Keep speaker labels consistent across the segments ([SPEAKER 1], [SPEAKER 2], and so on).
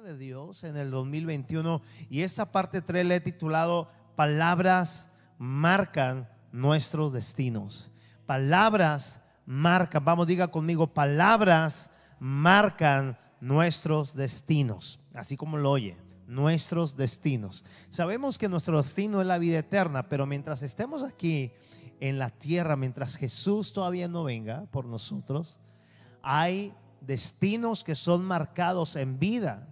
[SPEAKER 1] de Dios en el 2021 y esta parte 3 le he titulado Palabras marcan nuestros destinos. Palabras marcan, vamos, diga conmigo, palabras marcan nuestros destinos, así como lo oye, nuestros destinos. Sabemos que nuestro destino es la vida eterna, pero mientras estemos aquí en la tierra, mientras Jesús todavía no venga por nosotros, hay destinos que son marcados en vida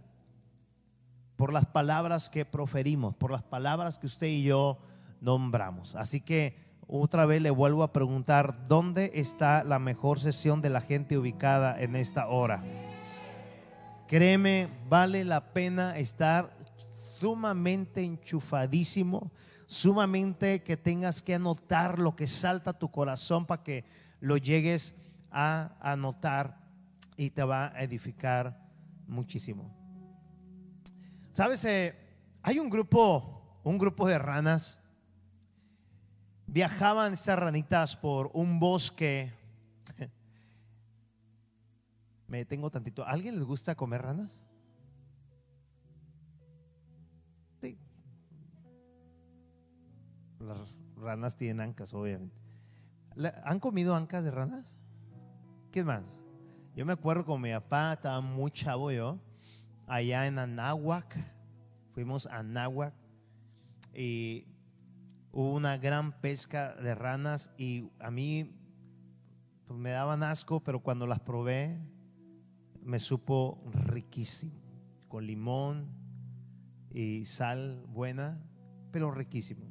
[SPEAKER 1] por las palabras que proferimos, por las palabras que usted y yo nombramos. Así que otra vez le vuelvo a preguntar, ¿dónde está la mejor sesión de la gente ubicada en esta hora? Créeme, vale la pena estar sumamente enchufadísimo, sumamente que tengas que anotar lo que salta a tu corazón para que lo llegues a anotar y te va a edificar muchísimo. Sabes, eh, hay un grupo, un grupo de ranas. Viajaban estas ranitas por un bosque. Me detengo tantito. ¿A alguien les gusta comer ranas? Sí. Las ranas tienen ancas, obviamente. ¿Han comido ancas de ranas? ¿Quién más? Yo me acuerdo con mi papá, estaba muy chavo yo, allá en Anáhuac, fuimos a Anáhuac y hubo una gran pesca de ranas y a mí pues, me daban asco, pero cuando las probé me supo riquísimo, con limón y sal buena, pero riquísimo.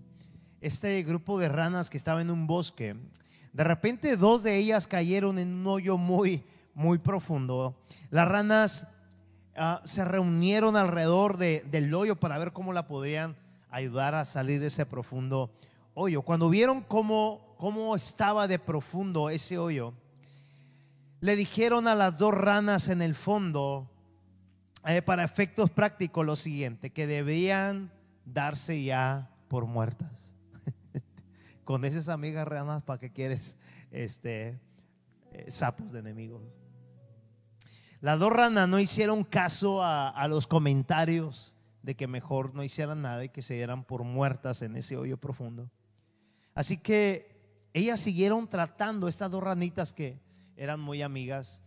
[SPEAKER 1] Este grupo de ranas que estaba en un bosque, de repente dos de ellas cayeron en un hoyo muy muy profundo. Las ranas ah, se reunieron alrededor del hoyo para ver cómo la podrían ayudar a salir de ese profundo hoyo. Cuando vieron cómo, cómo estaba de profundo ese hoyo, le dijeron a las dos ranas en el fondo, eh, para efectos prácticos, lo siguiente, que debían darse ya por muertas. Con esas amigas ranas, ¿para qué quieres este, eh, sapos de enemigos? Las dos ranas no hicieron caso a, los comentarios de que mejor no hicieran nada y que se dieran por muertas en ese hoyo profundo. Así que ellas siguieron tratando, estas dos ranitas que eran muy amigas,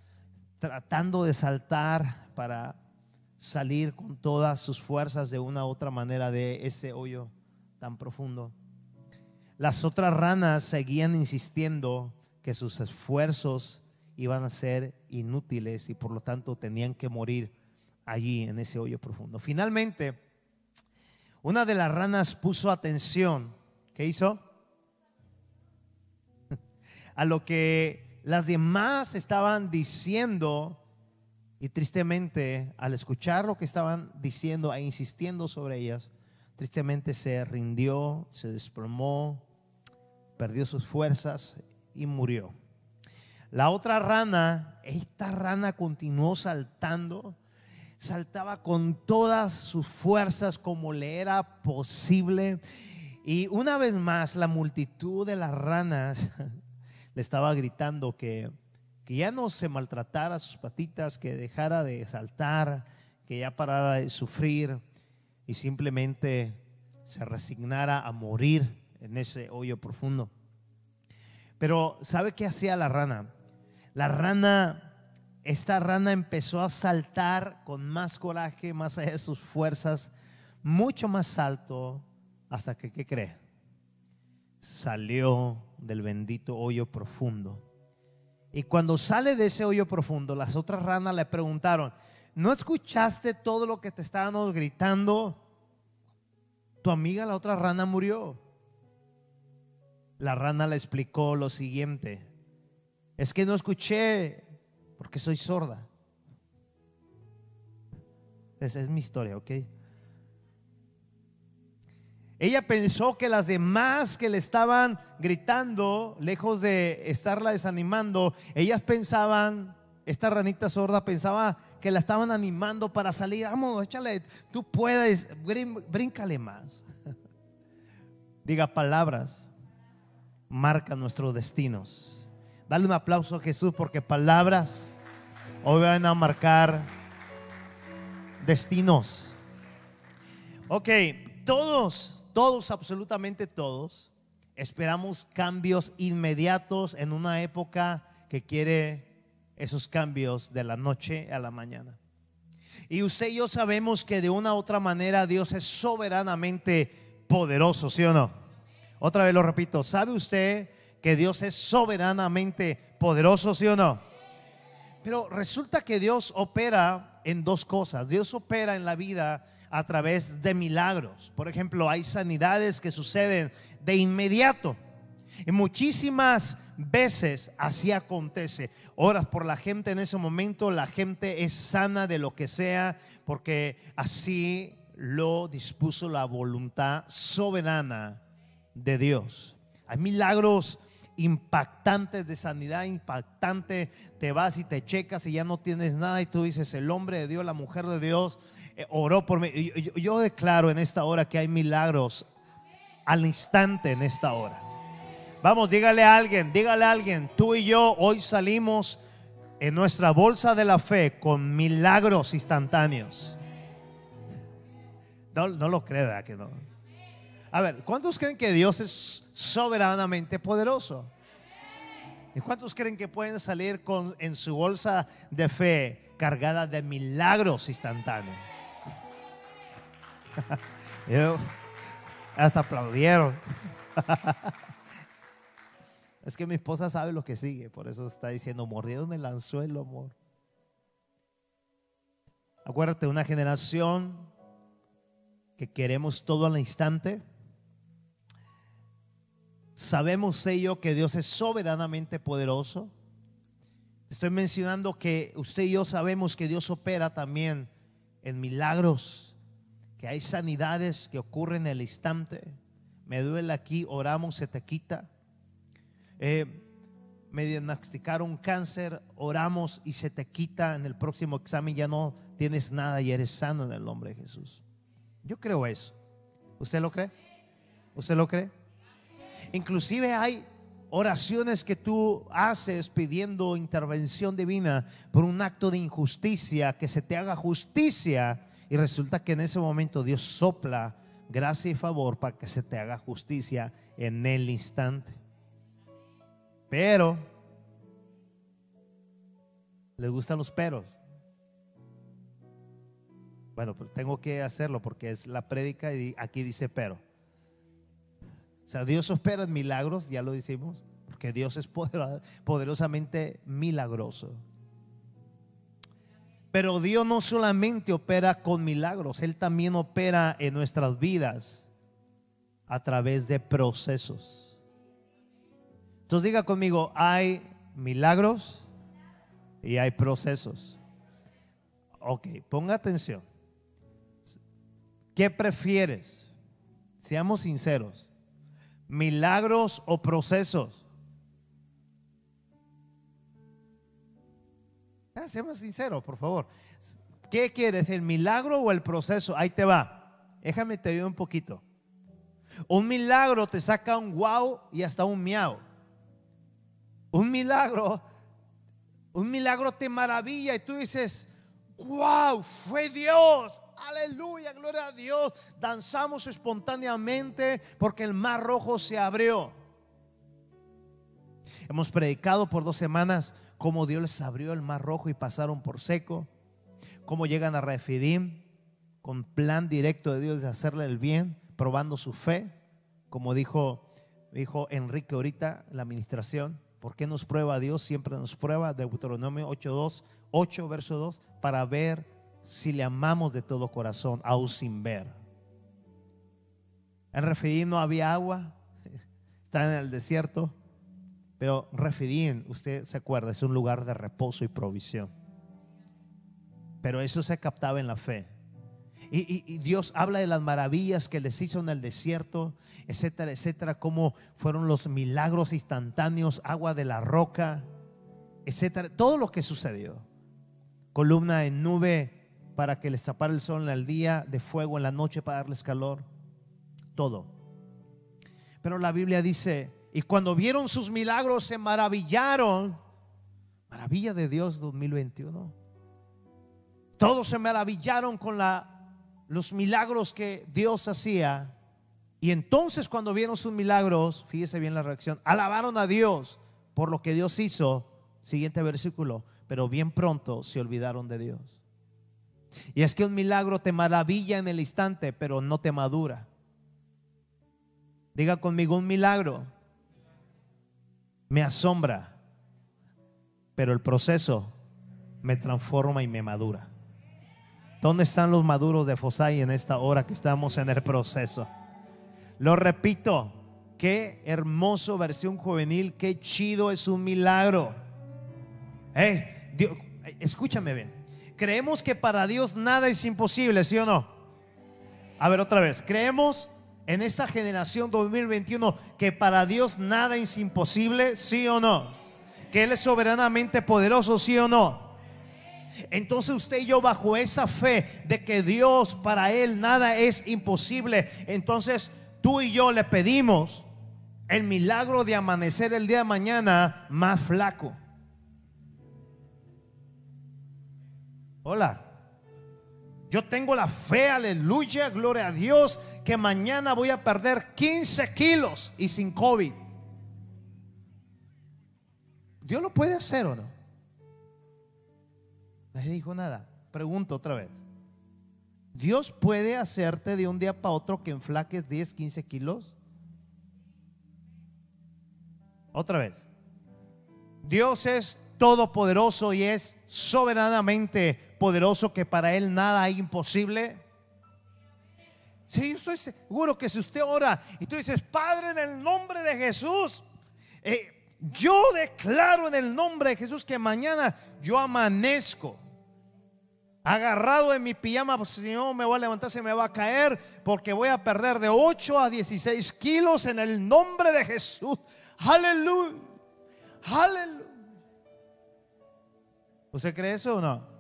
[SPEAKER 1] tratando de saltar para salir con todas sus fuerzas de una u otra manera de ese hoyo tan profundo. Las otras ranas seguían insistiendo que sus esfuerzos iban a ser inútiles y por lo tanto tenían que morir allí en ese hoyo profundo. Finalmente, una de las ranas puso atención. ¿Qué hizo? A lo que las demás estaban diciendo y tristemente al escuchar lo que estaban diciendo e insistiendo sobre ellas, tristemente se rindió, se desplomó, perdió sus fuerzas y murió. La otra rana, esta rana continuó saltando, saltaba con todas sus fuerzas como le era posible. Y una vez más la multitud de las ranas le estaba gritando que, que ya no se maltratara sus patitas, que dejara de saltar, que ya parara de sufrir y simplemente se resignara a morir en ese hoyo profundo. Pero ¿sabe qué hacía la rana? La rana, esta rana empezó a saltar con más coraje, más allá de sus fuerzas, mucho más alto, hasta que, ¿qué cree? Salió del bendito hoyo profundo. Y cuando sale de ese hoyo profundo, las otras ranas le preguntaron, ¿no escuchaste todo lo que te estaban gritando? Tu amiga, la otra rana, murió. La rana le explicó lo siguiente. Es que no escuché porque soy sorda. Esa es mi historia, ¿ok? Ella pensó que las demás que le estaban gritando, lejos de estarla desanimando, ellas pensaban, esta ranita sorda pensaba que la estaban animando para salir. Vamos, échale, tú puedes, bríncale más. Diga palabras, marca nuestros destinos. Dale un aplauso a Jesús porque palabras hoy van a marcar destinos. Ok, todos, todos, absolutamente todos, esperamos cambios inmediatos en una época que quiere esos cambios de la noche a la mañana. Y usted y yo sabemos que de una u otra manera Dios es soberanamente poderoso, ¿sí o no? Otra vez lo repito, ¿sabe usted que Dios es soberanamente poderoso, ¿sí o no? Pero resulta que Dios opera en dos cosas. Dios opera en la vida a través de milagros. Por ejemplo, hay sanidades que suceden de inmediato. Y muchísimas veces así acontece. Oras por la gente en ese momento, la gente es sana de lo que sea, porque así lo dispuso la voluntad soberana de Dios. Hay milagros impactantes de sanidad, impactante. Te vas y te checas y ya no tienes nada y tú dices, el hombre de Dios, la mujer de Dios, eh, oró por mí. Yo, declaro en esta hora que hay milagros al instante en esta hora. Vamos, dígale a alguien, dígale a alguien, tú y yo hoy salimos en nuestra bolsa de la fe con milagros instantáneos. No, lo creo, ¿verdad que no? A ver, ¿cuántos creen que Dios es soberanamente poderoso? ¿Y cuántos creen que pueden salir con, en su bolsa de fe cargada de milagros instantáneos? hasta aplaudieron. es que mi esposa sabe lo que sigue, por eso está diciendo, mordieron el anzuelo, amor. Acuérdate, una generación que queremos todo al instante Sabemos ello que Dios es soberanamente poderoso. Estoy mencionando que usted y yo sabemos que Dios opera también en milagros, que hay sanidades que ocurren en el instante. Me duele aquí, oramos, se te quita. Eh, me diagnosticaron cáncer, oramos y se te quita. En el próximo examen ya no tienes nada y eres sano en el nombre de Jesús. Yo creo eso. ¿Usted lo cree? ¿Usted lo cree? Inclusive hay oraciones que tú haces pidiendo intervención divina por un acto de injusticia, que se te haga justicia y resulta que en ese momento Dios sopla gracia y favor para que se te haga justicia en el instante. Pero, ¿les gustan los peros? Bueno, pues tengo que hacerlo porque es la prédica y aquí dice pero. O sea, Dios opera milagros, ya lo decimos, porque Dios es poderosamente milagroso. Pero Dios no solamente opera con milagros, Él también opera en nuestras vidas a través de procesos. Entonces diga conmigo, hay milagros y hay procesos. Ok, ponga atención. ¿Qué prefieres? Seamos sinceros milagros o procesos. Ah, seamos sinceros, por favor. ¿Qué quieres, el milagro o el proceso? Ahí te va. Déjame te veo un poquito. Un milagro te saca un wow y hasta un miau. Un milagro, un milagro te maravilla y tú dices, wow, fue Dios. Aleluya, gloria a Dios. Danzamos espontáneamente porque el mar rojo se abrió. Hemos predicado por dos semanas cómo Dios les abrió el mar rojo y pasaron por seco. Cómo llegan a Refidim con plan directo de Dios de hacerle el bien, probando su fe. Como dijo, dijo Enrique ahorita la administración. ¿Por qué nos prueba Dios? Siempre nos prueba. Deuteronomio 8.2, 8 verso 2, para ver si le amamos de todo corazón, aún sin ver. En Refidín no había agua, está en el desierto, pero Refidín, usted se acuerda, es un lugar de reposo y provisión. Pero eso se captaba en la fe. Y, y, Dios habla de las maravillas que les hizo en el desierto, etcétera, etcétera, como fueron los milagros instantáneos, agua de la roca, etcétera, todo lo que sucedió. Columna en nube para que les tapara el sol en el día, de fuego en la noche para darles calor, todo. Pero la Biblia dice, y cuando vieron sus milagros se maravillaron. Maravilla de Dios 2021. Todos se maravillaron con la, los milagros que Dios hacía. Y entonces cuando vieron sus milagros, fíjese bien la reacción, alabaron a Dios por lo que Dios hizo. Siguiente versículo, pero bien pronto se olvidaron de Dios. Y es que un milagro te maravilla en el instante, pero no te madura. Diga conmigo, un milagro me asombra, pero el proceso me transforma y me madura. ¿Dónde están los maduros de Fosay en esta hora que estamos en el proceso? Lo repito, qué hermoso versión juvenil, qué chido es un milagro. escúchame bien. Creemos que para Dios nada es imposible, ¿sí o no? A ver otra vez, creemos en esta generación 2021 que para Dios nada es imposible, ¿sí o no? Que Él es soberanamente poderoso, ¿sí o no? Entonces usted y yo bajo esa fe de que Dios para Él nada es imposible, entonces tú y yo le pedimos el milagro de amanecer el día de mañana más flaco. Hola. Yo tengo la fe, aleluya, gloria a Dios, que mañana voy a perder 15 kilos y sin COVID. Dios lo puede hacer o no. Nadie dijo nada. Pregunto otra vez. ¿Dios puede hacerte de un día para otro que enflaques 10, 15 kilos? Otra vez. Dios es todopoderoso y es soberanamente poderoso que para Él nada hay imposible. Sí, yo estoy seguro que si usted ora y tú dices, Padre, en el nombre de Jesús, eh, yo declaro en el nombre de Jesús que mañana yo amanezco agarrado en mi pijama, pues si no me voy a levantar, se me va a caer, porque voy a perder de 8 a 16 kilos en el nombre de Jesús. Aleluya. Aleluya. ¿Usted cree eso o no?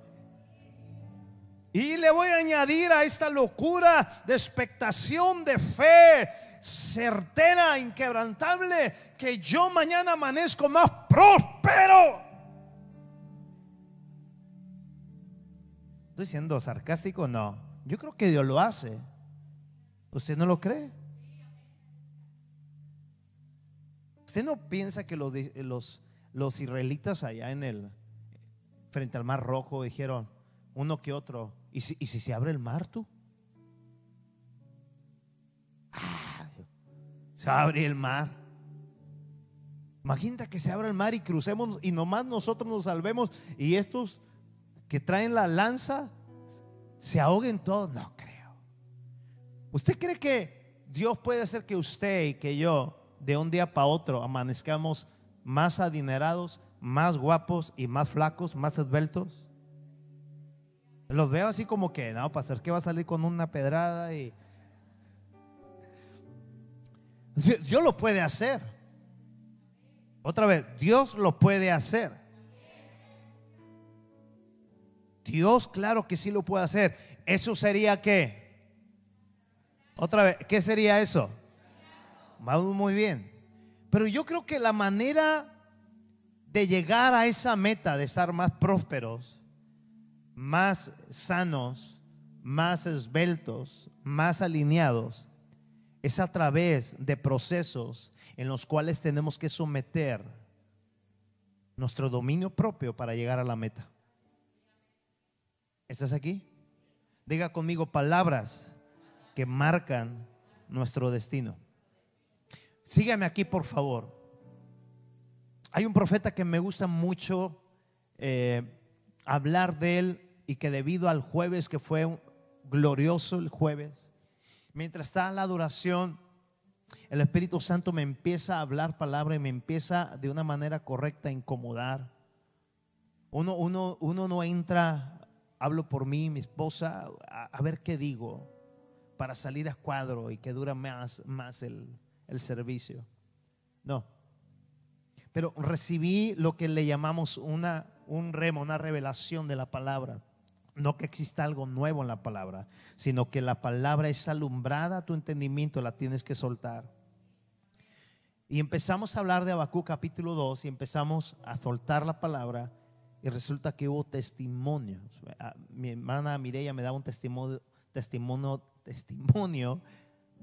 [SPEAKER 1] Y le voy a añadir a esta locura de expectación, de fe certera, inquebrantable, que yo mañana amanezco más próspero. ¿Estoy siendo sarcástico? No. Yo creo que Dios lo hace. ¿Usted no lo cree? ¿Usted no piensa que los, los, los israelitas allá en el, frente al mar rojo dijeron, uno que otro, ¿y si, se abre el mar tú? Ah, se abre el mar. Imagínate que se abra el mar y crucemos y nomás nosotros nos salvemos y estos que traen la lanza se ahoguen todos. No creo. ¿Usted cree que Dios puede hacer que usted y que yo de un día para otro amanezcamos más adinerados, más guapos y más flacos, más esbeltos? Los veo así como que, no, para hacer que va a salir con una pedrada y... Dios lo puede hacer. Otra vez, Dios lo puede hacer. Dios, claro que sí lo puede hacer. ¿Eso sería qué? Otra vez, ¿qué sería eso? Vamos muy bien. Pero yo creo que la manera de llegar a esa meta de estar más prósperos, más sanos, más esbeltos, más alineados, es a través de procesos en los cuales tenemos que someter nuestro dominio propio para llegar a la meta. ¿Estás aquí? Diga conmigo palabras que marcan nuestro destino. Sígame aquí, por favor. Hay un profeta que me gusta mucho eh, hablar de él y que debido al jueves, que fue glorioso el jueves, mientras está en la adoración, el Espíritu Santo me empieza a hablar palabra y me empieza de una manera correcta a incomodar. Uno, uno, uno no entra hablo por mí, mi esposa, a, ver qué digo para salir a cuadro y que dura más, el, el servicio. No. Pero recibí lo que le llamamos una, un remo, una revelación de la palabra. No que exista algo nuevo en la palabra, sino que la palabra es alumbrada tu entendimiento, la tienes que soltar. Y empezamos a hablar de Abacú capítulo 2 y empezamos a soltar la palabra y resulta que hubo testimonios. Mi hermana Mireya me daba un testimonio, testimonio, testimonio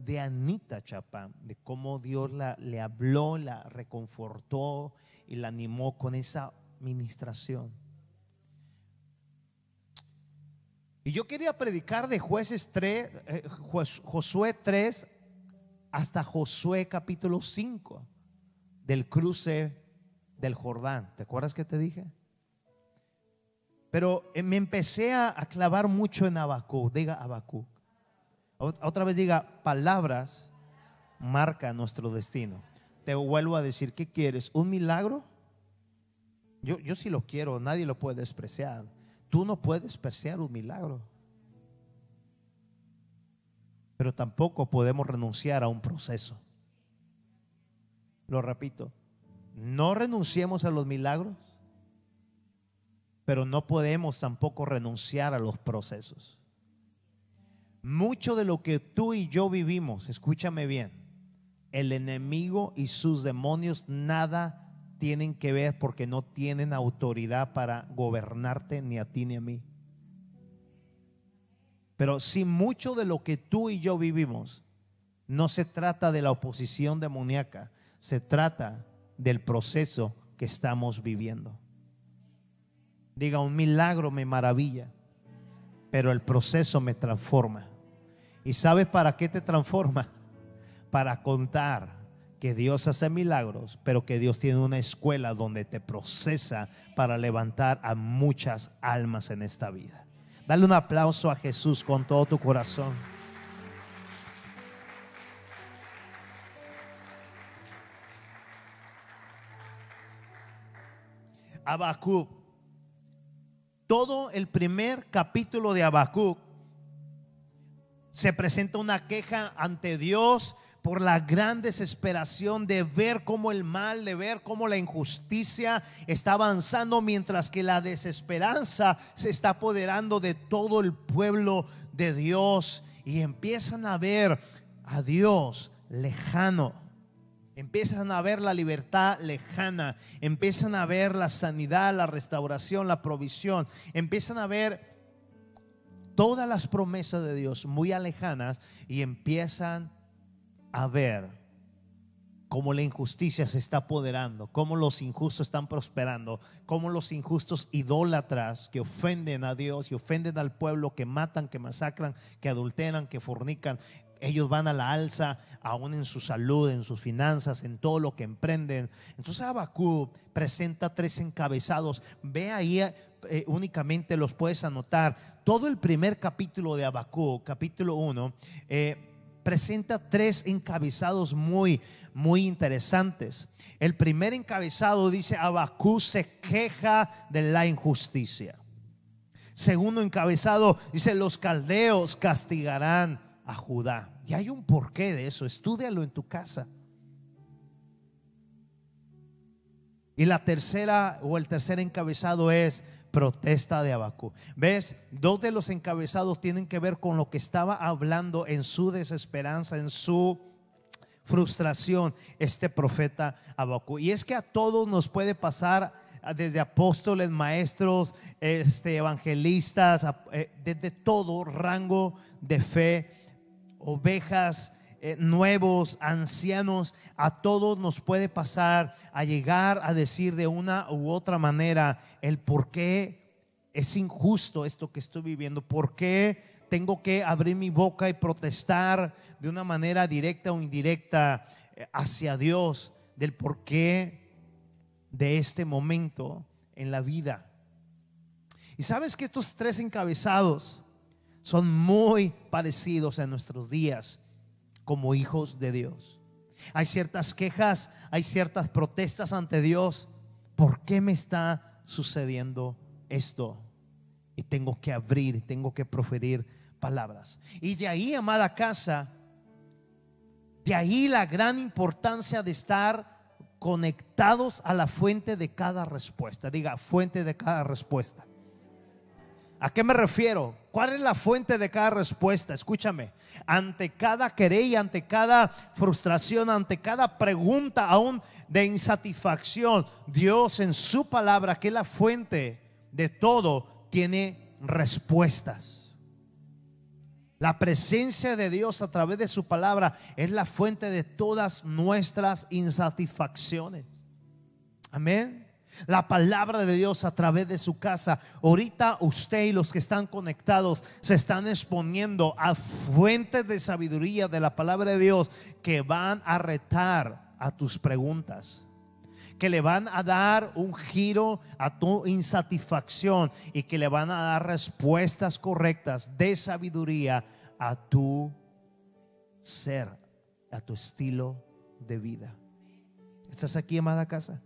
[SPEAKER 1] de Anita Chapán, de cómo Dios la, le habló, la reconfortó y la animó con esa ministración. Y yo quería predicar de jueces 3, eh, Josué 3 hasta Josué capítulo 5 del cruce del Jordán. ¿Te acuerdas que te dije? Pero eh, me empecé a, clavar mucho en Abacú. Diga Abacú. Otra vez diga, palabras marca nuestro destino. Te vuelvo a decir, ¿qué quieres? ¿Un milagro? Yo, yo sí lo quiero, nadie lo puede despreciar. Tú no puedes despreciar un milagro. Pero tampoco podemos renunciar a un proceso. Lo repito, no renunciemos a los milagros, pero no podemos tampoco renunciar a los procesos. Mucho de lo que tú y yo vivimos, escúchame bien, el enemigo y sus demonios nada tienen que ver porque no tienen autoridad para gobernarte ni a ti ni a mí. Pero si mucho de lo que tú y yo vivimos no se trata de la oposición demoníaca, se trata del proceso que estamos viviendo. Diga, un milagro me maravilla, pero el proceso me transforma. ¿Y sabes para qué te transforma? Para contar que Dios hace milagros, pero que Dios tiene una escuela donde te procesa para levantar a muchas almas en esta vida. Dale un aplauso a Jesús con todo tu corazón. Habacuc. Todo el primer capítulo de Habacuc se presenta una queja ante Dios por la gran desesperación de ver cómo el mal, de ver cómo la injusticia está avanzando, mientras que la desesperanza se está apoderando de todo el pueblo de Dios y empiezan a ver a Dios lejano. Empiezan a ver la libertad lejana, empiezan a ver la sanidad, la restauración, la provisión, empiezan a ver todas las promesas de Dios muy alejanas y empiezan a ver cómo la injusticia se está apoderando, cómo los injustos están prosperando, cómo los injustos idólatras que ofenden a Dios y ofenden al pueblo, que matan, que masacran, que adulteran, que fornican, ellos van a la alza aún en su salud, en sus finanzas, en todo lo que emprenden. Entonces Abacú presenta tres encabezados. Ve ahí, eh, únicamente los puedes anotar. Todo el primer capítulo de Abacú, capítulo 1, eh, presenta tres encabezados muy, muy interesantes. El primer encabezado dice, Abacú se queja de la injusticia. Segundo encabezado dice, los caldeos castigarán a Judá. Y hay un porqué de eso, estúdialo en tu casa. Y la tercera o el tercer encabezado es protesta de Abacú. ¿Ves? Dos de los encabezados tienen que ver con lo que estaba hablando en su desesperanza, en su frustración este profeta Abacú. Y es que a todos nos puede pasar desde apóstoles, maestros, este, evangelistas, eh, desde todo rango de fe ovejas, eh, nuevos, ancianos, a todos nos puede pasar a llegar a decir de una u otra manera el por qué es injusto esto que estoy viviendo, por qué tengo que abrir mi boca y protestar de una manera directa o indirecta eh, hacia Dios del por qué de este momento en la vida. Y sabes que estos tres encabezados son muy parecidos en nuestros días como hijos de Dios. Hay ciertas quejas, hay ciertas protestas ante Dios. ¿Por qué me está sucediendo esto? Y tengo que abrir, tengo que proferir palabras. Y de ahí, amada casa, de ahí la gran importancia de estar conectados a la fuente de cada respuesta. Diga, fuente de cada respuesta. ¿A qué me refiero? ¿Cuál es la fuente de cada respuesta? Escúchame. Ante cada querella, ante cada frustración, ante cada pregunta aún de insatisfacción, Dios en su palabra, que es la fuente de todo tiene respuestas. La presencia de Dios a través de su palabra es la fuente de todas nuestras insatisfacciones. Amén. La palabra de Dios a través de su casa. Ahorita usted y los que están conectados se están exponiendo a fuentes de sabiduría de la palabra de Dios que van a retar a tus preguntas que le van a dar un giro a tu insatisfacción y que le van a dar respuestas correctas de sabiduría a tu ser, a tu estilo de vida. ¿Estás aquí, amada casa?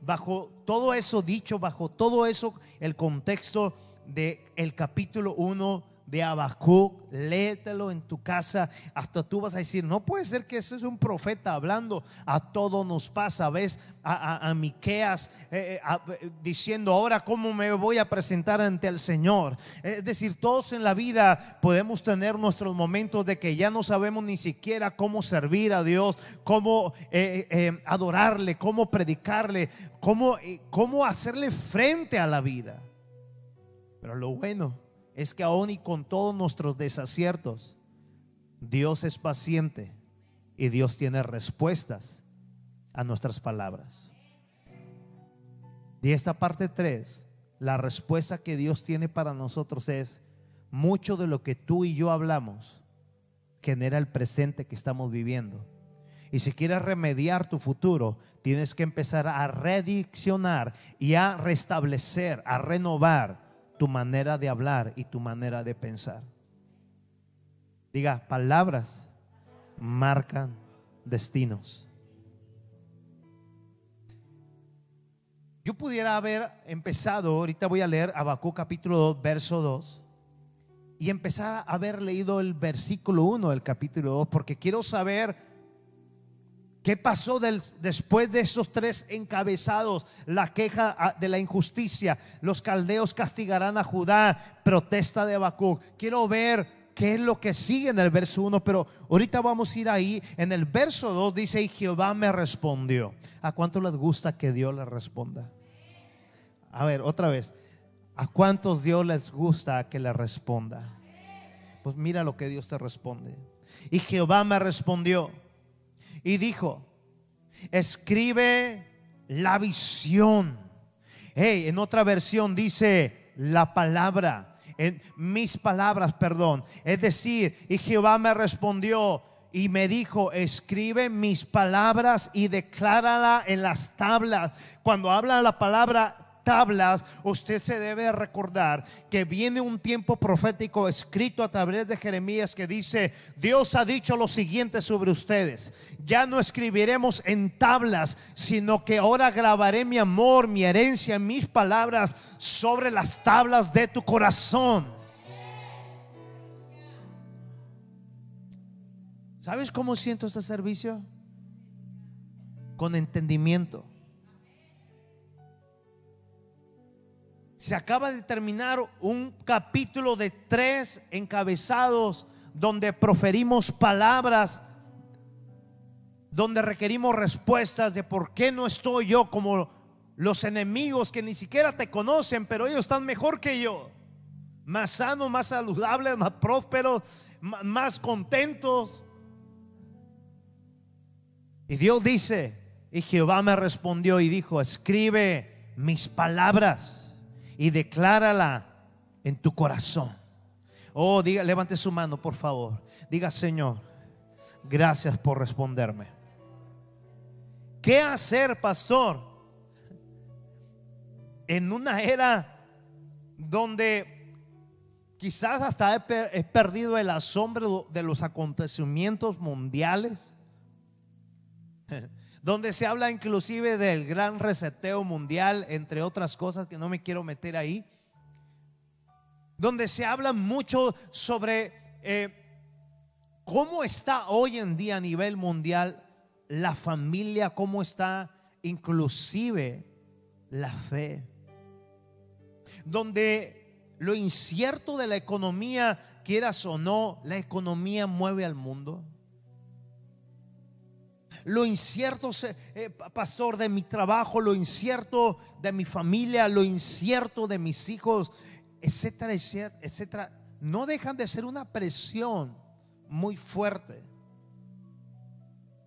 [SPEAKER 1] Bajo todo eso dicho, bajo todo eso, el contexto del el capítulo 1 de Habacuc, léetelo en tu casa, hasta tú vas a decir, no puede ser que ese es un profeta hablando, a todo nos pasa, ves a, a, eh, eh, diciendo, ahora cómo me voy a presentar ante el Señor. Es decir, todos en la vida podemos tener nuestros momentos de que ya no sabemos ni siquiera cómo servir a Dios, cómo eh, adorarle, cómo predicarle, cómo, cómo hacerle frente a la vida. Pero lo bueno es que aún y con todos nuestros desaciertos, Dios es paciente y Dios tiene respuestas a nuestras palabras. Y esta parte 3, la respuesta que Dios tiene para nosotros es, mucho de lo que tú y yo hablamos genera el presente que estamos viviendo. Y si quieres remediar tu futuro, tienes que empezar a rediccionar y a restablecer, a renovar tu manera de hablar y tu manera de pensar. Diga, palabras marcan destinos. Yo pudiera haber empezado, ahorita voy a leer Abacú capítulo 2, verso 2, y empezar a haber leído el versículo 1 del capítulo 2, porque quiero saber ¿Qué pasó después de esos tres encabezados? La queja ah, de la injusticia. Los caldeos castigarán a Judá. Protesta de Habacuc. Quiero ver qué es lo que sigue en el verso 1, pero ahorita vamos a ir ahí. En el verso 2 dice, y Jehová me respondió. ¿A cuánto les gusta que Dios les responda? A ver, otra vez. ¿A cuántos Dios les gusta que le responda? Pues mira lo que Dios te responde. Y Jehová me respondió y dijo, escribe la visión. En otra versión dice la palabra, en mis palabras, perdón. Es decir, y Jehová me respondió y me dijo, escribe mis palabras y declárala en las tablas. Cuando habla la palabra tablas, usted se debe recordar que viene un tiempo profético escrito a través de Jeremías que dice, Dios ha dicho lo siguiente sobre ustedes, ya no escribiremos en tablas, sino que ahora grabaré mi amor, mi herencia, mis palabras sobre las tablas de tu corazón. ¿Sabes cómo siento este servicio? Con entendimiento se acaba de terminar un capítulo de tres encabezados donde proferimos palabras, donde requerimos respuestas de por qué no estoy yo como los enemigos que ni siquiera te conocen, pero ellos están mejor que yo, más sanos, más saludables, más prósperos, más contentos. Y Dios dice, y Jehová me respondió y dijo, escribe mis palabras y declárala en tu corazón. Oh, diga, levante su mano, por favor. Diga, Señor, gracias por responderme. ¿Qué hacer, pastor? En una era donde quizás hasta he, perdido el asombro de los acontecimientos mundiales donde se habla inclusive del gran reseteo mundial, entre otras cosas que no me quiero meter ahí, donde se habla mucho sobre eh, cómo está hoy en día a nivel mundial la familia, cómo está inclusive la fe, donde lo incierto de la economía, quieras o no, la economía mueve al mundo lo incierto, eh, pastor, de mi trabajo, lo incierto de mi familia, lo incierto de mis hijos, etcétera, etcétera, no dejan de ser una presión muy fuerte.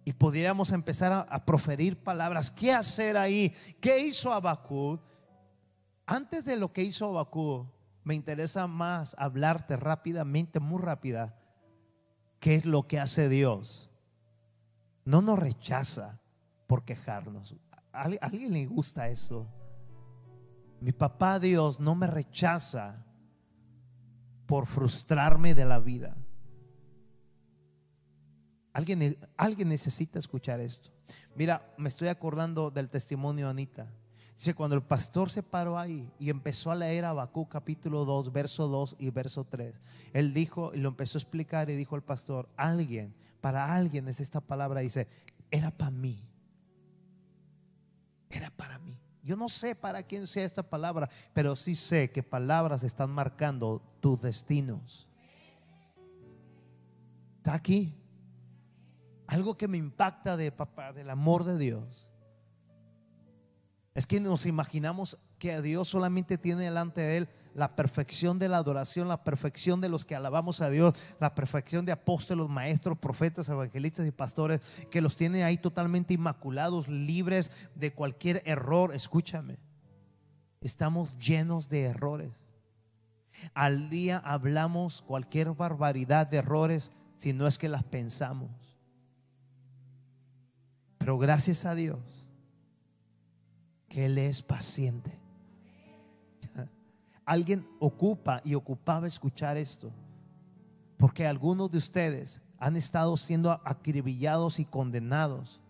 [SPEAKER 1] Y pudiéramos empezar a, proferir palabras. ¿Qué hacer ahí? ¿Qué hizo Abacú? Antes de lo que hizo Abacú, me interesa más hablarte rápidamente, muy rápida, qué es lo que hace Dios. No nos rechaza por quejarnos. ¿A alguien le gusta eso? Mi papá Dios no me rechaza por frustrarme de la vida. Alguien, alguien necesita escuchar esto. Mira, me estoy acordando del testimonio de Anita. Dice, cuando el pastor se paró ahí y empezó a leer Abacú capítulo 2, verso 2 y verso 3, él dijo y lo empezó a explicar y dijo al pastor, alguien, para alguien es esta palabra, dice, era para mí. Era para mí. Yo no sé para quién sea esta palabra, pero sí sé que palabras están marcando tus destinos. Está aquí. Algo que me impacta de papá, del amor de Dios es que nos imaginamos que a Dios solamente tiene delante de Él la perfección de la adoración, la perfección de los que alabamos a Dios, la perfección de apóstoles, maestros, profetas, evangelistas y pastores, que los tiene ahí totalmente inmaculados, libres de cualquier error. Escúchame, estamos llenos de errores. Al día hablamos cualquier barbaridad de errores si no es que las pensamos. Pero gracias a Dios él es paciente. Alguien ocupa y ocupaba escuchar esto, porque algunos de ustedes han estado siendo acribillados y condenados,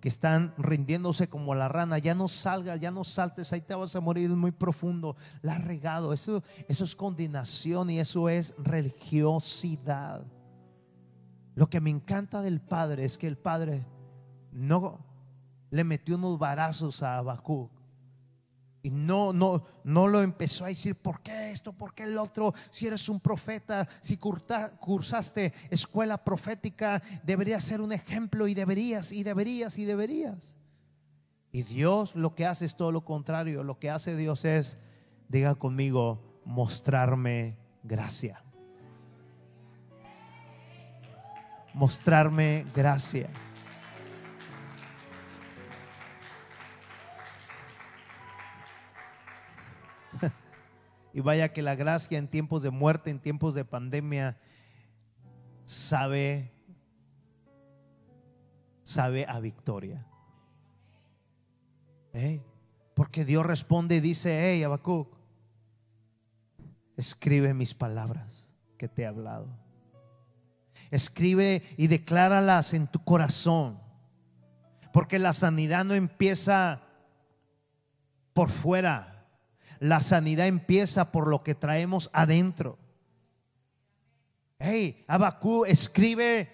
[SPEAKER 1] que están rindiéndose como la rana. Ya no salgas, ya no saltes, ahí te vas a morir, muy profundo. La ha regado, eso, eso es condenación y eso es religiosidad. Lo que me encanta del Padre es que el Padre no le metió unos varazos a Habacuc. Y no, no, no lo empezó a decir, ¿por qué esto? ¿Por qué el otro? Si eres un profeta, si cursaste escuela profética, deberías ser un ejemplo y deberías, y deberías, y deberías. Y Dios lo que hace es todo lo contrario. Lo que hace Dios es, diga conmigo, mostrarme gracia. Mostrarme gracia. Y vaya que la gracia en tiempos de muerte, en tiempos de pandemia, sabe, sabe a victoria. Porque Dios responde y dice, hey, Abacuc, escribe mis palabras que te he hablado. Escribe y decláralas en tu corazón. Porque la sanidad no empieza por fuera la sanidad empieza por lo que traemos adentro. Hey, Abacú, escribe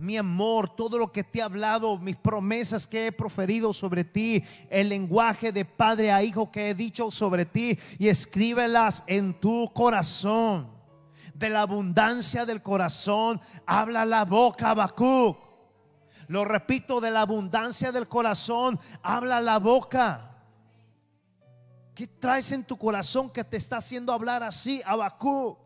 [SPEAKER 1] mi amor, todo lo que te he hablado, mis promesas que he proferido sobre ti, el lenguaje de padre a hijo que he dicho sobre ti y escríbelas en tu corazón. De la abundancia del corazón habla la boca, Abacú. Lo repito, de la abundancia del corazón habla la boca. ¿Qué traes en tu corazón que te está haciendo hablar así, Abacú?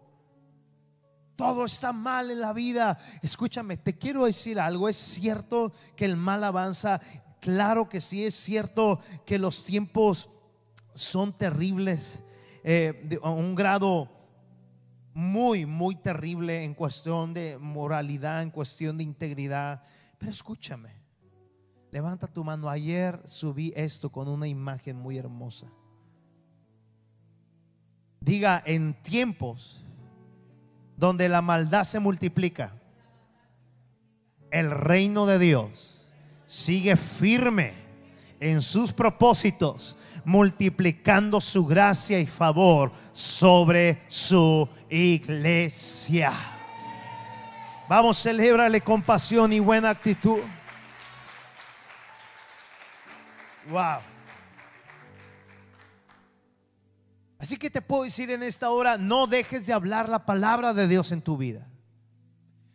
[SPEAKER 1] Todo está mal en la vida. Escúchame, te quiero decir algo. Es cierto que el mal avanza. Claro que sí, es cierto que los tiempos son terribles. Eh, a un grado muy, muy terrible en cuestión de moralidad, en cuestión de integridad. Pero escúchame, levanta tu mano. Ayer subí esto con una imagen muy hermosa. Diga, en tiempos donde la maldad se multiplica, el reino de Dios sigue firme en sus propósitos, multiplicando su gracia y favor sobre su iglesia. Vamos, celebrarle compasión y buena actitud. Wow. Así que te puedo decir en esta hora, no dejes de hablar la palabra de Dios en tu vida.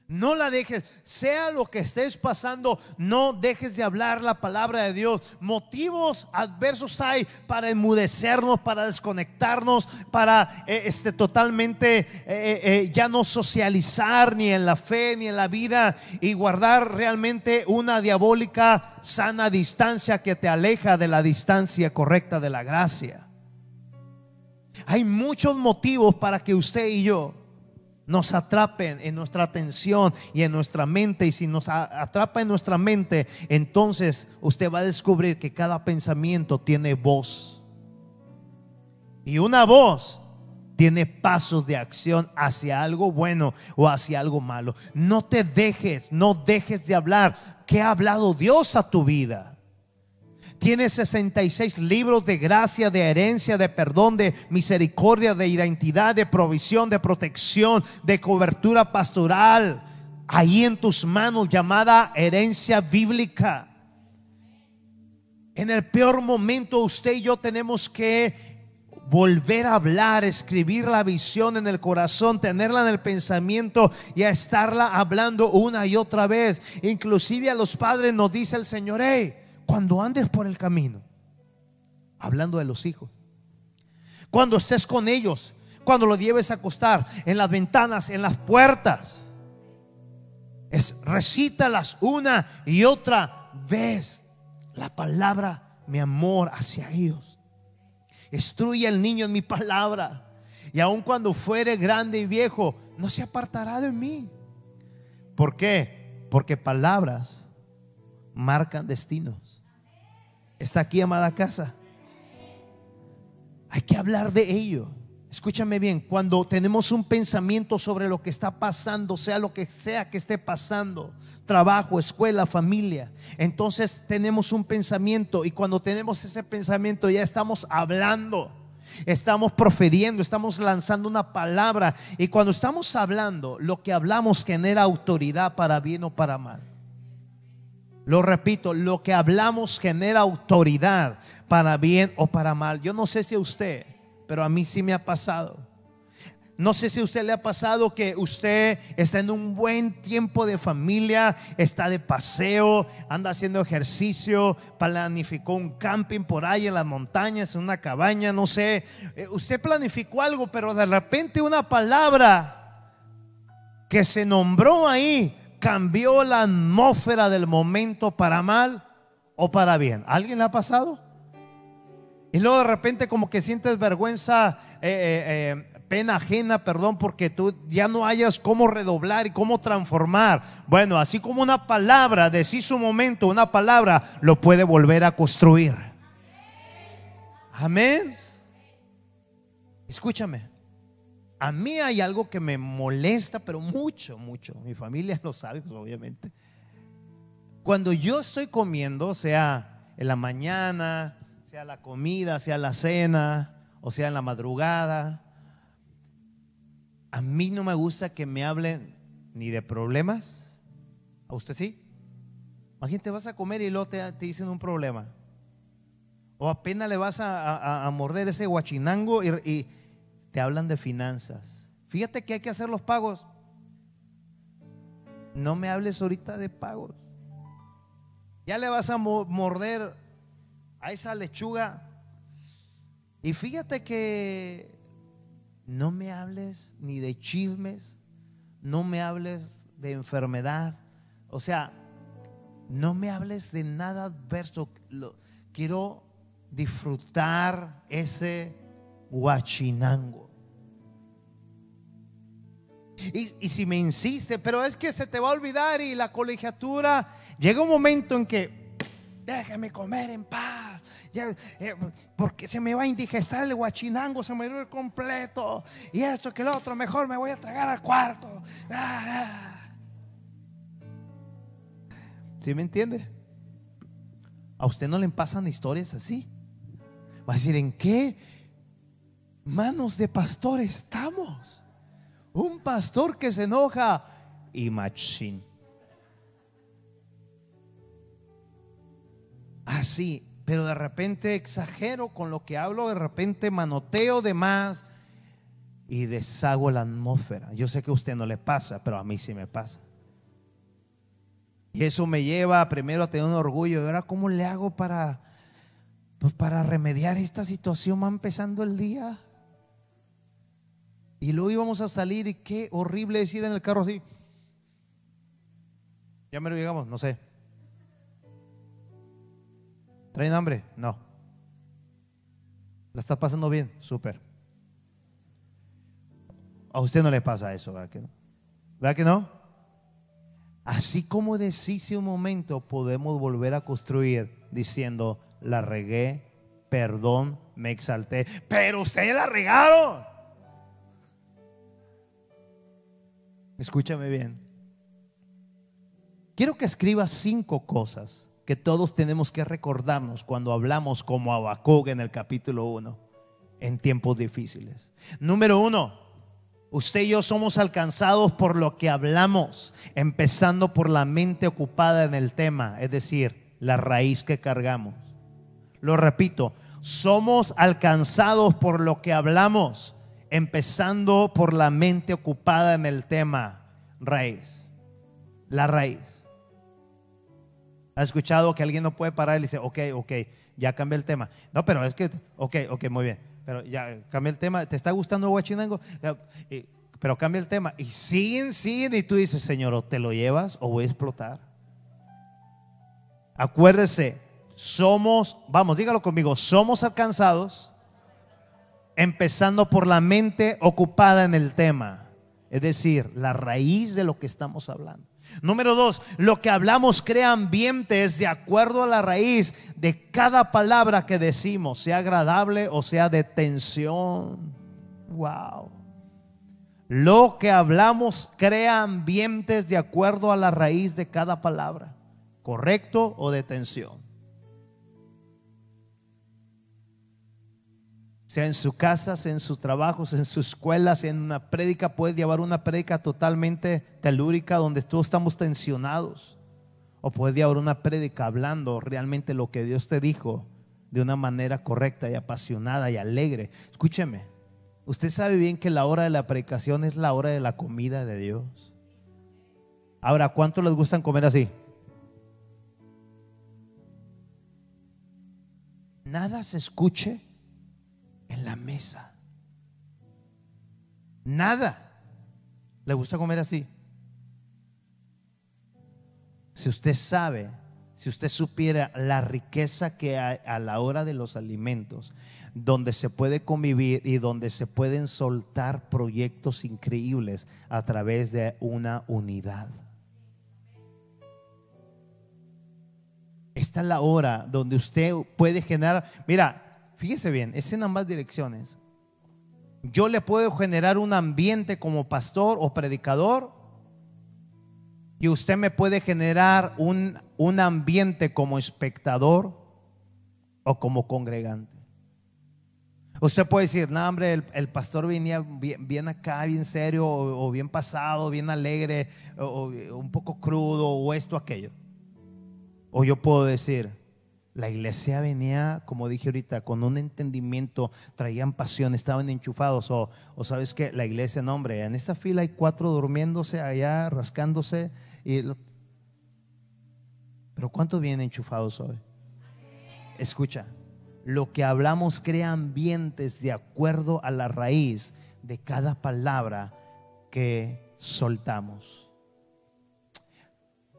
[SPEAKER 1] No la dejes, sea lo que estés pasando, no dejes de hablar la palabra de Dios. Motivos adversos hay para enmudecernos, para desconectarnos, para eh, este, totalmente eh, eh, ya no socializar ni en la fe ni en la vida y guardar realmente una diabólica sana distancia que te aleja de la distancia correcta de la gracia. Hay muchos motivos para que usted y yo nos atrapen en nuestra atención y en nuestra mente. Y si nos atrapa en nuestra mente, entonces usted va a descubrir que cada pensamiento tiene voz. Y una voz tiene pasos de acción hacia algo bueno o hacia algo malo. No te dejes, no dejes de hablar. ¿Qué ha hablado Dios a tu vida? Tiene 66 libros de gracia, de herencia, de perdón, de misericordia, de identidad, de provisión, de protección, de cobertura pastoral. Ahí en tus manos llamada herencia bíblica. En el peor momento usted y yo tenemos que volver a hablar, escribir la visión en el corazón, tenerla en el pensamiento y a estarla hablando una y otra vez. Inclusive a los padres nos dice el Señor, hey, cuando andes por el camino, hablando de los hijos, cuando estés con ellos, cuando lo lleves a acostar, en las ventanas, en las puertas, recítalas una y otra vez la palabra, mi amor hacia ellos. Instruye al niño en mi palabra. Y aun cuando fuere grande y viejo, no se apartará de mí. ¿Por qué? Porque palabras marcan destinos está aquí, amada casa. Hay que hablar de ello. Escúchame bien, cuando tenemos un pensamiento sobre lo que está pasando, sea lo que sea que esté pasando, trabajo, escuela, familia, entonces tenemos un pensamiento y cuando tenemos ese pensamiento ya estamos hablando, estamos proferiendo, estamos lanzando una palabra y cuando estamos hablando, lo que hablamos genera autoridad para bien o para mal. Lo repito, lo que hablamos genera autoridad para bien o para mal. Yo no sé si a usted, pero a mí sí me ha pasado. No sé si a usted le ha pasado que usted está en un buen tiempo de familia, está de paseo, anda haciendo ejercicio, planificó un camping por ahí en las montañas, en una cabaña, no sé. Eh, usted planificó algo, pero de repente una palabra que se nombró ahí cambió la atmósfera del momento para mal o para bien. ¿Alguien le ha pasado? Y luego de repente como que sientes vergüenza, eh, eh, eh, pena ajena, perdón, porque tú ya no hayas cómo redoblar y cómo transformar. Bueno, así como una palabra, decís su momento, una palabra lo puede volver a construir. Amén. Escúchame. A mí hay algo que me molesta, pero mucho, mucho. Mi familia lo sabe, pues, obviamente. Cuando yo estoy comiendo, sea en la mañana, sea la comida, sea la cena, o sea en la madrugada, a mí no me gusta que me hablen ni de problemas. ¿A usted sí? Imagínate, vas a comer y luego te, dicen un problema. O apenas le vas a, morder ese guachinango y te hablan de finanzas. Fíjate que hay que hacer los pagos. No me hables ahorita de pagos. Ya le vas a morder a esa lechuga. Y fíjate que no me hables ni de chismes, no me hables de enfermedad. O sea, no me hables de nada adverso. quiero disfrutar ese Huachinango. Y, si me insiste, pero es que se te va a olvidar y la colegiatura, llega un momento en que déjame comer en paz, eh, porque se me va a indigestar el guachinango, se me va completo, y esto que el otro, mejor me voy a tragar al cuarto. Ah, ah. ¿Sí me entiende? ¿A usted no le pasan historias así? Va a decir, ¿en qué? Manos de pastor estamos. Un pastor que se enoja y machín. Así, pero de repente exagero con lo que hablo, de repente manoteo de más y deshago la atmósfera. Yo sé que a usted no le pasa, pero a mí sí me pasa. Y eso me lleva primero a tener un orgullo. ¿Y ahora cómo le hago para, pues para remediar esta situación? Va empezando el día. Y luego íbamos a salir y qué horrible decir en el carro así. Ya me lo llegamos, no sé. ¿Traen hambre? No. ¿La está pasando bien? Súper. A usted no le pasa eso, ¿verdad que no? ¿Verdad que no? Así como de un momento podemos volver a construir diciendo, la regué, perdón, me exalté, pero usted la regaron. Escúchame bien. Quiero que escribas cinco cosas que todos tenemos que recordarnos cuando hablamos como Habacuc en el capítulo 1 en tiempos difíciles. Número uno, usted y yo somos alcanzados por lo que hablamos, empezando por la mente ocupada en el tema, es decir, la raíz que cargamos. Lo repito, somos alcanzados por lo que hablamos, empezando por la mente ocupada en el tema raíz. La raíz. ¿Ha escuchado que alguien no puede parar y dice, ok, ok, ya cambié el tema? No, pero es que, ok, ok, muy bien. Pero ya cambié el tema. ¿Te está gustando el guachinango? Pero cambia el tema. Y siguen, siguen. Y tú dices, Señor, o te lo llevas o voy a explotar. Acuérdese, somos, vamos, dígalo conmigo, somos alcanzados empezando por la mente ocupada en el tema, es decir, la raíz de lo que estamos hablando. Número dos, lo que hablamos crea ambientes de acuerdo a la raíz de cada palabra que decimos, sea agradable o sea de tensión. Wow. Lo que hablamos crea ambientes de acuerdo a la raíz de cada palabra, correcto o de tensión. Sea en su casa, sea en sus trabajos, en su escuela, sea en una prédica, puede llevar una prédica totalmente telúrica donde todos estamos tensionados. O puede llevar una prédica hablando realmente lo que Dios te dijo de una manera correcta y apasionada y alegre. Escúcheme, usted sabe bien que la hora de la predicación es la hora de la comida de Dios. Ahora, ¿cuánto les gustan comer así? Nada se escuche en la mesa. Nada. ¿Le gusta comer así? Si usted sabe, si usted supiera la riqueza que hay a la hora de los alimentos, donde se puede convivir y donde se pueden soltar proyectos increíbles a través de una unidad. Esta es la hora donde usted puede generar, mira, fíjese bien, es en ambas direcciones. Yo le puedo generar un ambiente como pastor o predicador y usted me puede generar un, un ambiente como espectador o como congregante. Usted puede decir, no, hombre, el, pastor venía bien, acá, bien serio, o, bien pasado, bien alegre, o, un poco crudo, o esto, aquello. O yo puedo decir, la iglesia venía, como dije ahorita, con un entendimiento, traían pasión, estaban enchufados. O, sabes que la iglesia, no, hombre, en esta fila hay cuatro durmiéndose allá, rascándose. Pero ¿cuántos vienen enchufados hoy? Escucha, lo que hablamos crea ambientes de acuerdo a la raíz de cada palabra que soltamos.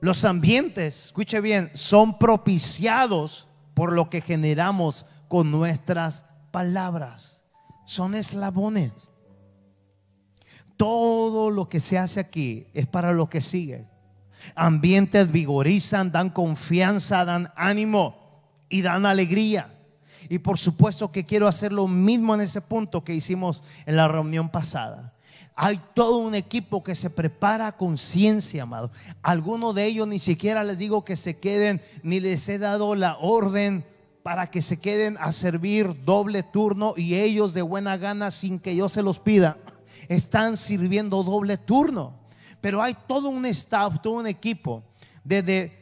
[SPEAKER 1] Los ambientes, escuche bien, son propiciados por lo que generamos con nuestras palabras. Son eslabones. Todo lo que se hace aquí es para lo que sigue. Ambientes vigorizan, dan confianza, dan ánimo y dan alegría. Y por supuesto que quiero hacer lo mismo en ese punto que hicimos en la reunión pasada. Hay todo un equipo que se prepara con ciencia, amado. Algunos de ellos ni siquiera les digo que se queden, ni les he dado la orden para que se queden a servir doble turno y ellos de buena gana, sin que yo se los pida, están sirviendo doble turno. Pero hay todo un staff, todo un equipo, desde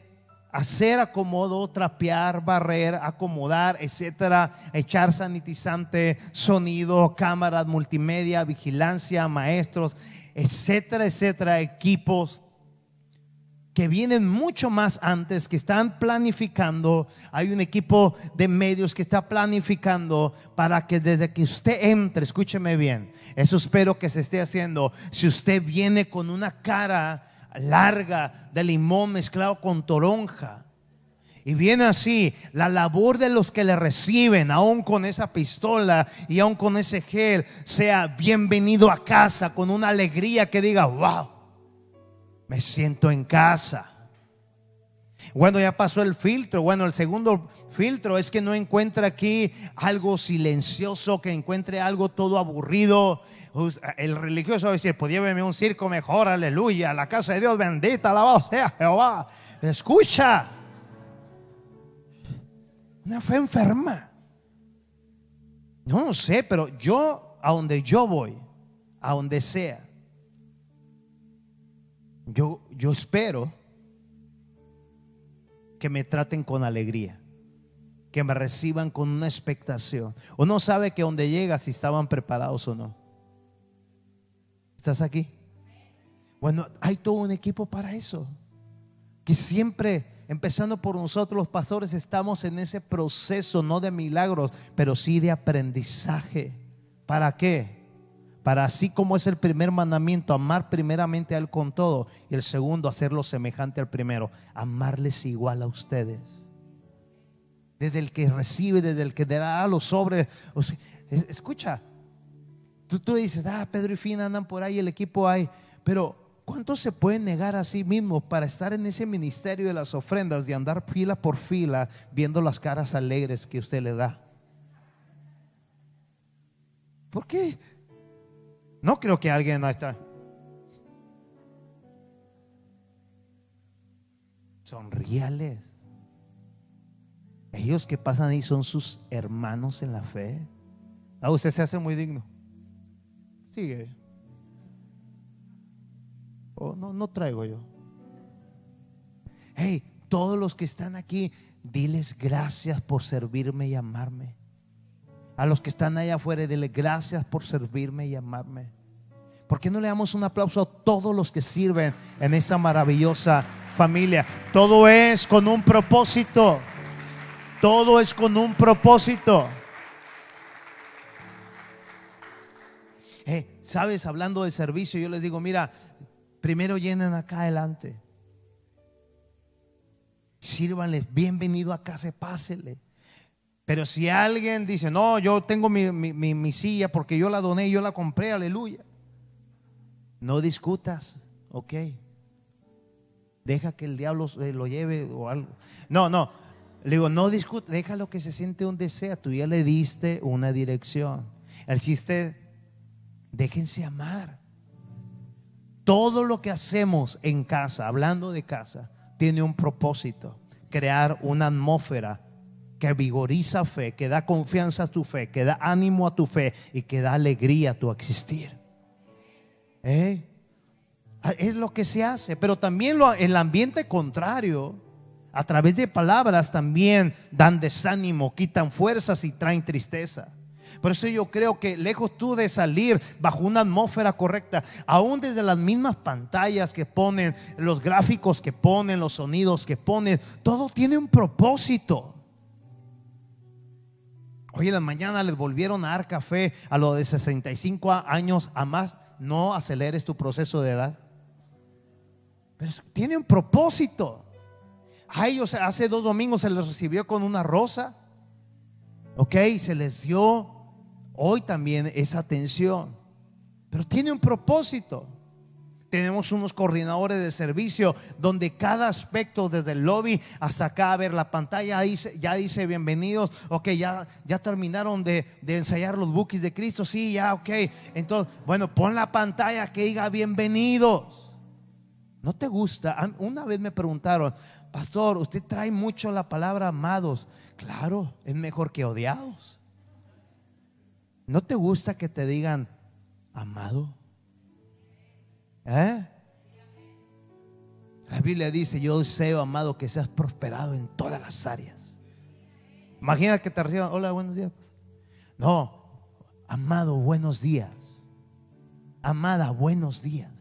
[SPEAKER 1] hacer acomodo, trapear, barrer, acomodar, etcétera, echar sanitizante, sonido, cámaras, multimedia, vigilancia, maestros, etcétera, etcétera, equipos. que vienen mucho más antes, que están planificando. Hay un equipo de medios que está planificando para que desde que usted entre, escúcheme bien, eso espero que se esté haciendo. Si usted viene con una cara larga de limón mezclado con toronja, y viene así, la labor de los que le reciben, aún con esa pistola y aún con ese gel, sea bienvenido a casa con una alegría que diga, wow, me siento en casa. Bueno, ya pasó el filtro. Bueno, el segundo filtro es que no encuentre aquí algo silencioso, que encuentre algo todo aburrido. El religioso va a decir, podía verme un circo mejor, aleluya, la casa de Dios bendita, alabado sea Jehová. escucha, una fe enferma. No, no sé, pero yo, a donde yo voy, a donde sea, yo, yo espero que me traten con alegría, que me reciban con una expectación. Uno sabe que donde llega si estaban preparados o no. ¿Estás aquí? Bueno, hay todo un equipo para eso. Que siempre, empezando por nosotros los pastores, estamos en ese proceso, no de milagros, pero sí de aprendizaje. ¿Para qué? Para así como es el primer mandamiento, amar primeramente a Él con todo, y el segundo, hacerlo semejante al primero, amarles igual a ustedes. Desde el que recibe, desde el que dará los sobres. escucha, tú, tú dices, ah, Pedro y Fina andan por ahí, el equipo hay, pero ¿cuánto se puede negar a sí mismo para estar en ese ministerio de las ofrendas, de andar fila por fila, viendo las caras alegres que usted le da? ¿Por qué? No creo que alguien está. Son reales. Ellos que pasan ahí son sus hermanos en la fe. Ah, usted se hace muy digno. Sigue. Oh, no, no traigo yo. Hey, todos los que están aquí, diles gracias por servirme y amarme. A los que están allá afuera, dile gracias por servirme y amarme. ¿Por qué no le damos un aplauso a todos los que sirven en esa maravillosa familia? Todo es con un propósito. Todo es con un propósito. Eh, Sabes, hablando de servicio, yo les digo, mira, primero llenen acá adelante. Sírvanles, bienvenido a casa, pásele. Pero si alguien dice, no, yo tengo mi, silla porque yo la doné, yo la compré, aleluya. No discutas, ok. Deja que el diablo lo lleve o algo. No, no. Le digo, no discuta, déjalo que se siente donde sea. Tú ya le diste una dirección. El chiste, déjense amar. Todo lo que hacemos en casa, hablando de casa, tiene un propósito. Crear una atmósfera que vigoriza fe, que da confianza a tu fe, que da ánimo a tu fe y que da alegría a tu existir. ¿Eh? Ah, es lo que se hace, pero también lo, el ambiente contrario, a través de palabras también dan desánimo, quitan fuerzas y traen tristeza. Por eso yo creo que lejos tú de salir bajo una atmósfera correcta, aún desde las mismas pantallas que ponen, los gráficos que ponen, los sonidos que ponen, todo tiene un propósito. Hoy en la mañana les volvieron a dar café a los de 65 años a más. No aceleres tu proceso de edad. Pero tiene un propósito. A ellos hace dos domingos se les recibió con una rosa. Ok, se les dio hoy también esa atención. Pero tiene un propósito. Tenemos unos coordinadores de servicio donde cada aspecto, desde el lobby hasta acá, a ver, la pantalla dice, ya dice bienvenidos. Ok, ya, ya terminaron de, ensayar los bookies de Cristo. Sí, ya, ok. Entonces, bueno, pon la pantalla que diga bienvenidos. ¿No te gusta? Una vez me preguntaron, pastor, usted trae mucho la palabra amados. Claro, es mejor que odiados. ¿No te gusta que te digan amado? ¿Eh? La Biblia dice, yo deseo, amado, que seas prosperado en todas las áreas. Imagina que te reciban, hola, buenos días. No, amado, buenos días. Amada, buenos días.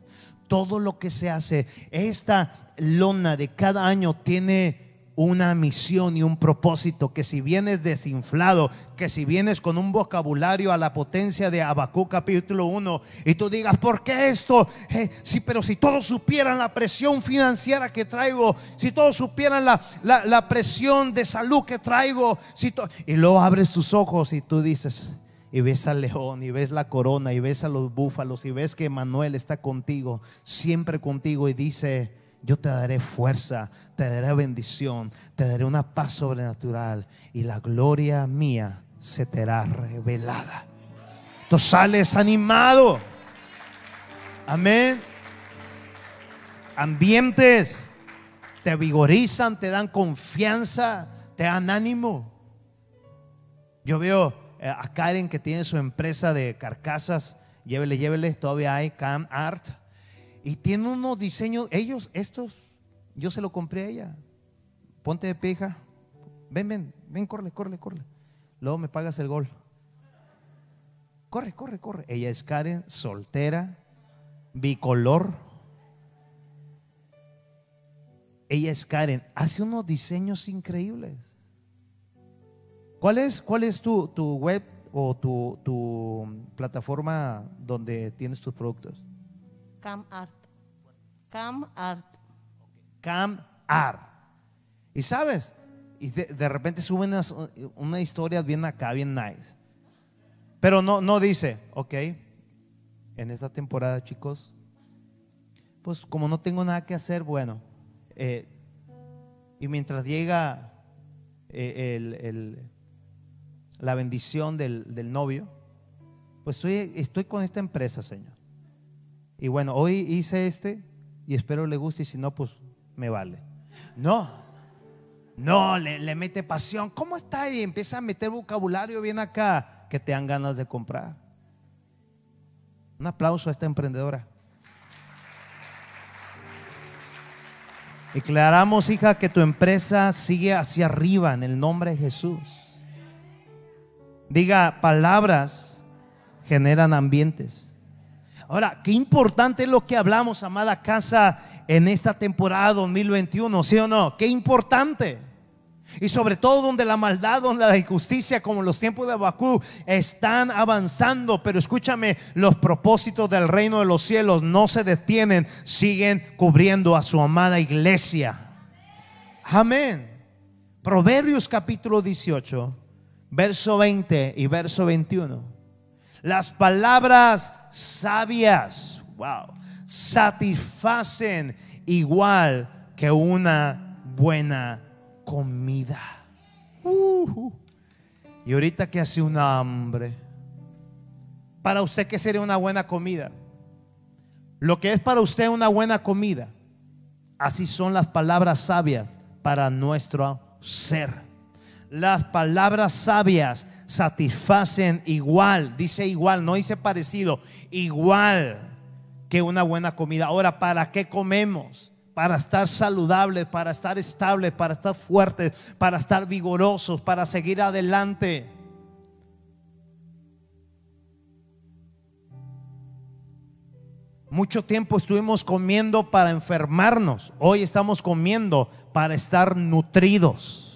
[SPEAKER 1] todo lo que se hace. Esta lona de cada año tiene una misión y un propósito, que si vienes desinflado, que si vienes con un vocabulario a la potencia de Abacú capítulo 1 y tú digas, ¿por qué esto? Eh, sí, pero si todos supieran la presión financiera que traigo, si todos supieran la, la, presión de salud que traigo, si y luego abres tus ojos y tú dices, y ves al león, y ves la corona, y ves a los búfalos, y ves que Manuel está contigo, siempre contigo, y dice, yo te daré fuerza, te daré bendición, te daré una paz sobrenatural y la gloria mía se te hará revelada. Tú sales animado. Amén. Ambientes te vigorizan, te dan confianza, te dan ánimo. Yo veo eh, a Karen que tiene su empresa de carcasas. Llévele, llévele, todavía hay Cam Art y tiene unos diseños, ellos, estos, yo se lo compré a ella. Ponte de pija. Ven, ven, ven, corre, corre, corre. Luego me pagas el gol. Corre, corre, corre. Ella es Karen, soltera, bicolor. Ella es Karen, hace unos diseños increíbles. ¿Cuál es, cuál es tu, tu web o tu, tu plataforma donde tienes tus productos?
[SPEAKER 2] Cam Art. Cam Art.
[SPEAKER 1] Cam Art. Y sabes, y de, repente suben una, historia bien acá, bien nice. Pero no, no dice, ok, en esta temporada, chicos, pues como no tengo nada que hacer, bueno, eh, y mientras llega eh, la bendición del, del novio, pues estoy, estoy con esta empresa, Señor. Y bueno, hoy hice este y espero le guste y si no, pues me vale. No, no, le, mete pasión. ¿Cómo está? Y empieza a meter vocabulario bien acá que te dan ganas de comprar. Un aplauso a esta emprendedora. Declaramos, hija, que tu empresa sigue hacia arriba en el nombre de Jesús. Diga, palabras generan ambientes. Ahora, qué importante es lo que hablamos, amada casa, en esta temporada 2021, ¿sí o no? Qué importante. Y sobre todo donde la maldad, donde la injusticia, como los tiempos de Abacú, están avanzando. Pero escúchame, los propósitos del reino de los cielos no se detienen, siguen cubriendo a su amada iglesia. Amén. Proverbios capítulo 18, verso 20 y verso 21. Las palabras sabias, wow, satisfacen igual que una buena comida. Uh-huh. y ahorita que hace una hambre, para usted que sería una buena comida, lo que es para usted una buena comida, así son las palabras sabias para nuestro ser. Las palabras sabias satisfacen igual, dice igual, no dice parecido, igual que una buena comida. Ahora, ¿para qué comemos? Para estar saludables, para estar estables, para estar fuertes, para estar vigorosos, para seguir adelante. Mucho tiempo estuvimos comiendo para enfermarnos. Hoy estamos comiendo para estar nutridos.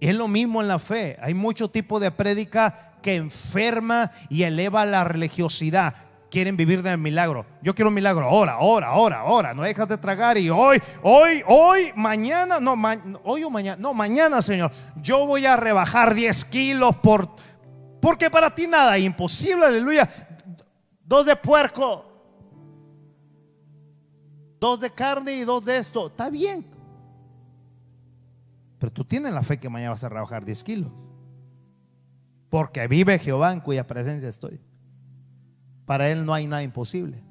[SPEAKER 1] Es lo mismo en la fe. Hay mucho tipo de prédica que enferma y eleva la religiosidad. Quieren vivir del milagro. Yo quiero un milagro ahora, ahora, ahora, ahora. No dejas de tragar y hoy, hoy, hoy, mañana, no, hoy o mañana, no, mañana, Señor. Yo voy a rebajar 10 kilos por, porque para ti nada imposible, aleluya. Dos de puerco, dos de carne y dos de esto. Está bien, pero tú tienes la fe que mañana vas a rebajar 10 kilos. Porque vive Jehová en cuya presencia estoy. Para Él no hay nada imposible.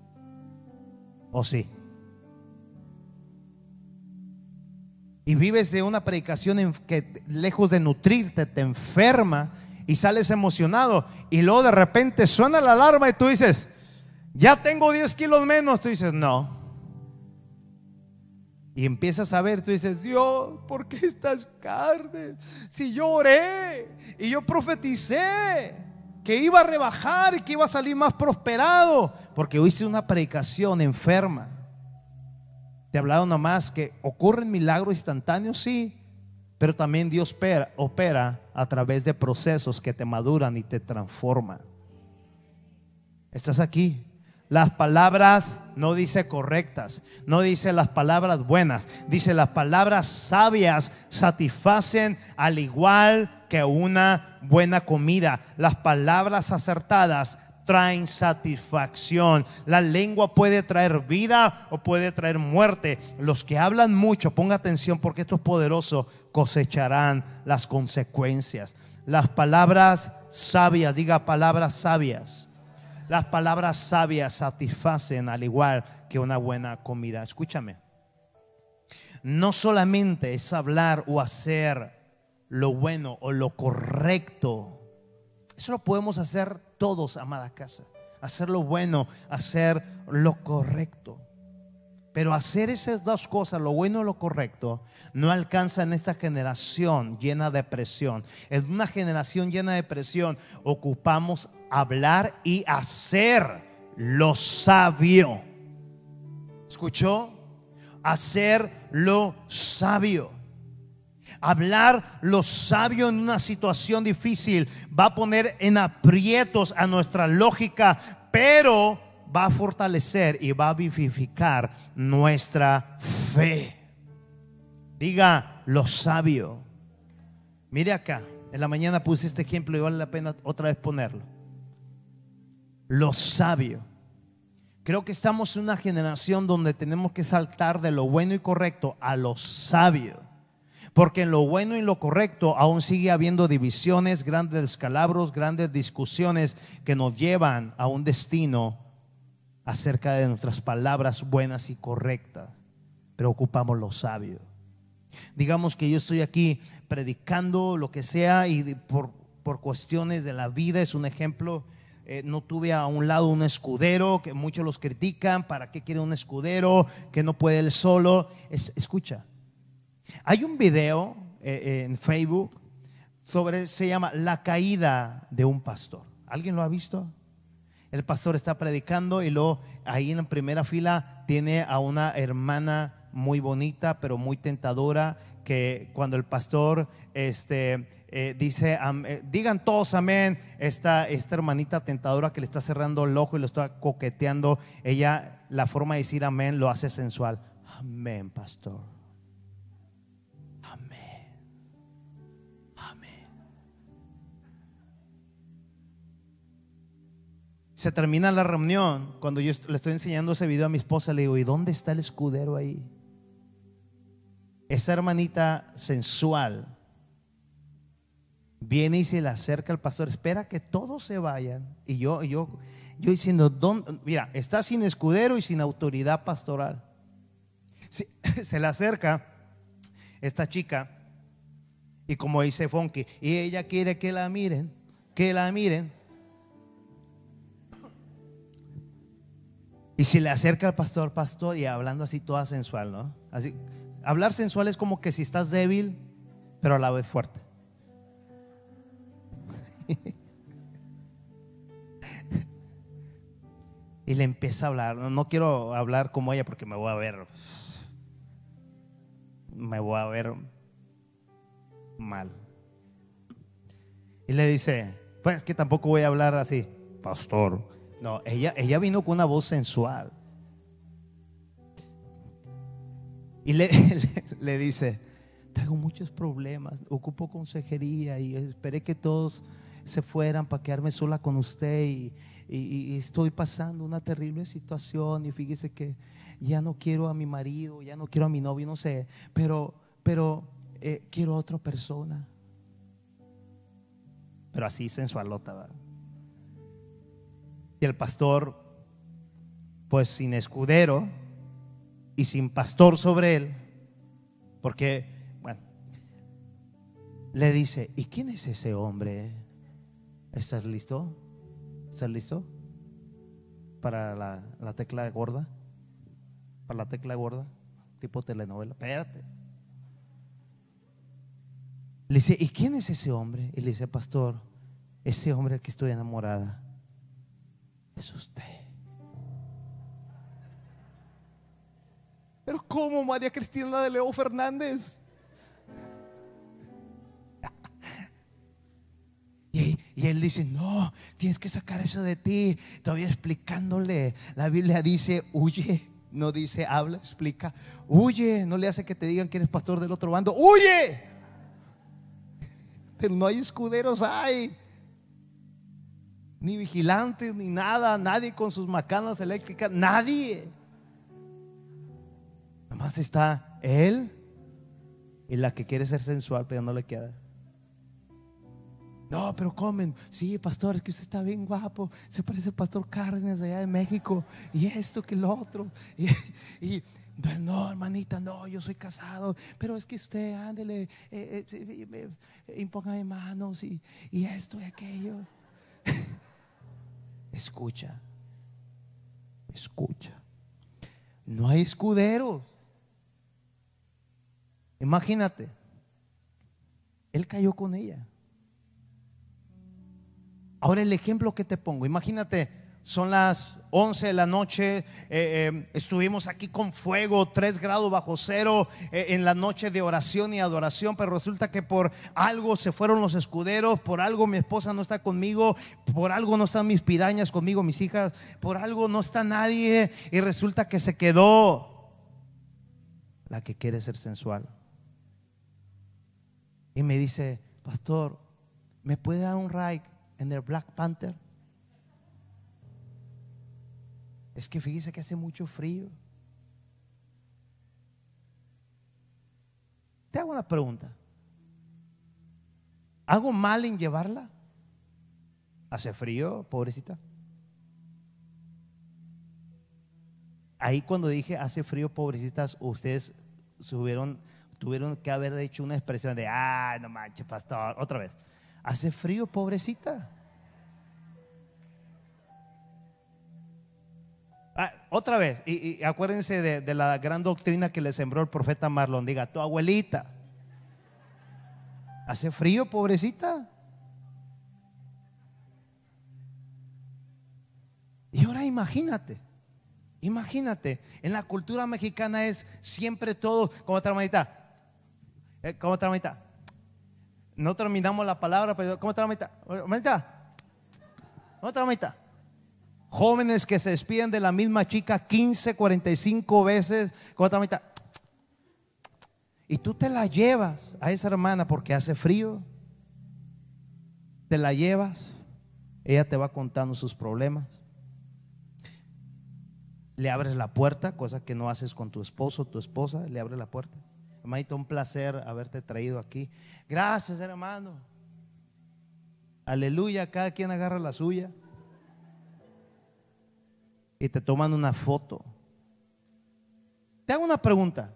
[SPEAKER 1] ¿O sí? Y vives de una predicación en que lejos de nutrirte te enferma y sales emocionado. Y luego de repente suena la alarma y tú dices, ya tengo 10 kilos menos. Tú dices, no, y empiezas a ver, tú dices, Dios, ¿por qué estas carnes? Si yo oré y yo profeticé que iba a rebajar y que iba a salir más prosperado, porque hice una predicación enferma. Te he hablado nomás que ocurren milagros instantáneos, sí, pero también Dios opera, opera a través de procesos que te maduran y te transforman. Estás aquí. Las palabras no dice correctas, no dice las palabras buenas, dice las palabras sabias satisfacen al igual que una buena comida. Las palabras acertadas traen satisfacción. La lengua puede traer vida o puede traer muerte. Los que hablan mucho, ponga atención porque esto es poderoso, cosecharán las consecuencias. Las palabras sabias, diga palabras sabias. Las palabras sabias satisfacen al igual que una buena comida. Escúchame. No solamente es hablar o hacer lo bueno o lo correcto. Eso lo podemos hacer todos, amada casa. Hacer lo bueno, hacer lo correcto. Pero hacer esas dos cosas, lo bueno y lo correcto, no alcanza en esta generación llena de presión. En una generación llena de presión ocupamos hablar y hacer lo sabio. ¿Escuchó? Hacer lo sabio. Hablar lo sabio en una situación difícil va a poner en aprietos a nuestra lógica, pero va a fortalecer y va a vivificar nuestra fe. Diga lo sabio. Mire acá, en la mañana puse este ejemplo y vale la pena otra vez ponerlo. Lo sabio. Creo que estamos en una generación donde tenemos que saltar de lo bueno y correcto a lo sabio. Porque en lo bueno y lo correcto aún sigue habiendo divisiones, grandes descalabros, grandes discusiones que nos llevan a un destino acerca de nuestras palabras buenas y correctas. Pero ocupamos lo sabio. Digamos que yo estoy aquí predicando lo que sea y por, por cuestiones de la vida es un ejemplo. Eh, no tuve a un lado un escudero, que muchos los critican, ¿para qué quiere un escudero? Que no puede él solo. escucha, hay un video eh, en Facebook sobre, se llama La caída de un pastor. ¿Alguien lo ha visto? El pastor está predicando y luego ahí en la primera fila tiene a una hermana muy bonita, pero muy tentadora, que cuando el pastor este, eh, dice, eh, digan todos amén, esta, esta hermanita tentadora que le está cerrando el ojo y lo está coqueteando, ella, la forma de decir amén lo hace sensual. Amén, pastor. Amén. Amén. Se termina la reunión. Cuando yo le estoy enseñando ese video a mi esposa, le digo, ¿y dónde está el escudero ahí? Esa hermanita sensual viene y se le acerca al pastor, espera que todos se vayan. Y yo, yo, yo diciendo, mira, está sin escudero y sin autoridad pastoral. Se, le acerca esta chica y como dice Fonky, y ella quiere que la miren, que la miren. Y si le acerca al pastor, pastor, y hablando así toda sensual, ¿no? Así, hablar sensual es como que si estás débil, pero a la vez fuerte. y le empieza a hablar. No, quiero hablar como ella porque me voy a ver. Me voy a ver mal. Y le dice, pues que tampoco voy a hablar así, pastor. No, ella, ella vino con una voz sensual. Y le, le, dice, traigo muchos problemas, ocupo consejería y esperé que todos se fueran para quedarme sola con usted y, estoy pasando una terrible situación y fíjese que ya no quiero a mi marido, ya no quiero a mi novio, no sé, pero, pero eh, quiero a otra persona. Pero así sensualota, ¿verdad? Y el pastor, pues sin escudero y sin pastor sobre él, porque, bueno, le dice, ¿y quién es ese hombre? ¿Estás listo? ¿Estás listo? Para la, la tecla gorda. Para la tecla gorda. Tipo telenovela. Espérate. Le dice, ¿y quién es ese hombre? Y le dice, pastor, ese hombre al que estoy enamorada es usted. Pero ¿cómo María Cristina de Leo Fernández? Y, y él dice, no, tienes que sacar eso de ti. Todavía explicándole. La Biblia dice, huye. No dice, habla, explica. Huye. No le hace que te digan que eres pastor del otro bando. Huye. Pero no hay escuderos, hay. Ni vigilantes, ni nada. Nadie con sus macanas eléctricas. Nadie. Nada más está él y la que quiere ser sensual, pero no le queda. No, pero comen. Sí, pastor, es que usted está bien guapo. Se parece al pastor Cárdenas de allá de México. Y esto que lo otro. Y, no, hermanita, no, yo soy casado. Pero es que usted, ándele, eh, eh, eh, manos y, y esto y aquello. escucha, escucha. No hay escuderos. Imagínate, él cayó con ella. Ahora el ejemplo que te pongo, imagínate, son las 11 de la noche, eh, eh, estuvimos aquí con fuego, 3 grados bajo cero eh, en la noche de oración y adoración, pero resulta que por algo se fueron los escuderos, por algo mi esposa no está conmigo, por algo no están mis pirañas conmigo, mis hijas, por algo no está nadie y resulta que se quedó la que quiere ser sensual. Y me dice, pastor, ¿me puede dar un ride en el Black Panther? Es que fíjese que hace mucho frío. Te hago una pregunta. ¿Hago mal en llevarla? ¿Hace frío, pobrecita? Ahí cuando dije hace frío, pobrecitas, ustedes subieron, tuvieron que haber hecho una expresión de, ah, no manches, pastor, otra vez. ¿Hace frío, pobrecita? Ah, otra vez, y, acuérdense de, la gran doctrina que le sembró el profeta Marlon. Diga, tu abuelita. ¿Hace frío, pobrecita? Y ahora imagínate, imagínate, en la cultura mexicana es siempre todo, como otra manita, eh, como otra manita. No terminamos la palabra, pero como otra manita, manita, otra manita. Jóvenes que se despiden de la misma chica 15, 45 veces con otra mitad. Y tú te la llevas a esa hermana porque hace frío. Te la llevas. Ella te va contando sus problemas. Le abres la puerta, cosa que no haces con tu esposo tu esposa. Le abres la puerta. Hermanito, un placer haberte traído aquí. Gracias, hermano. Aleluya, cada quien agarra la suya y te toman una foto. Te hago una pregunta.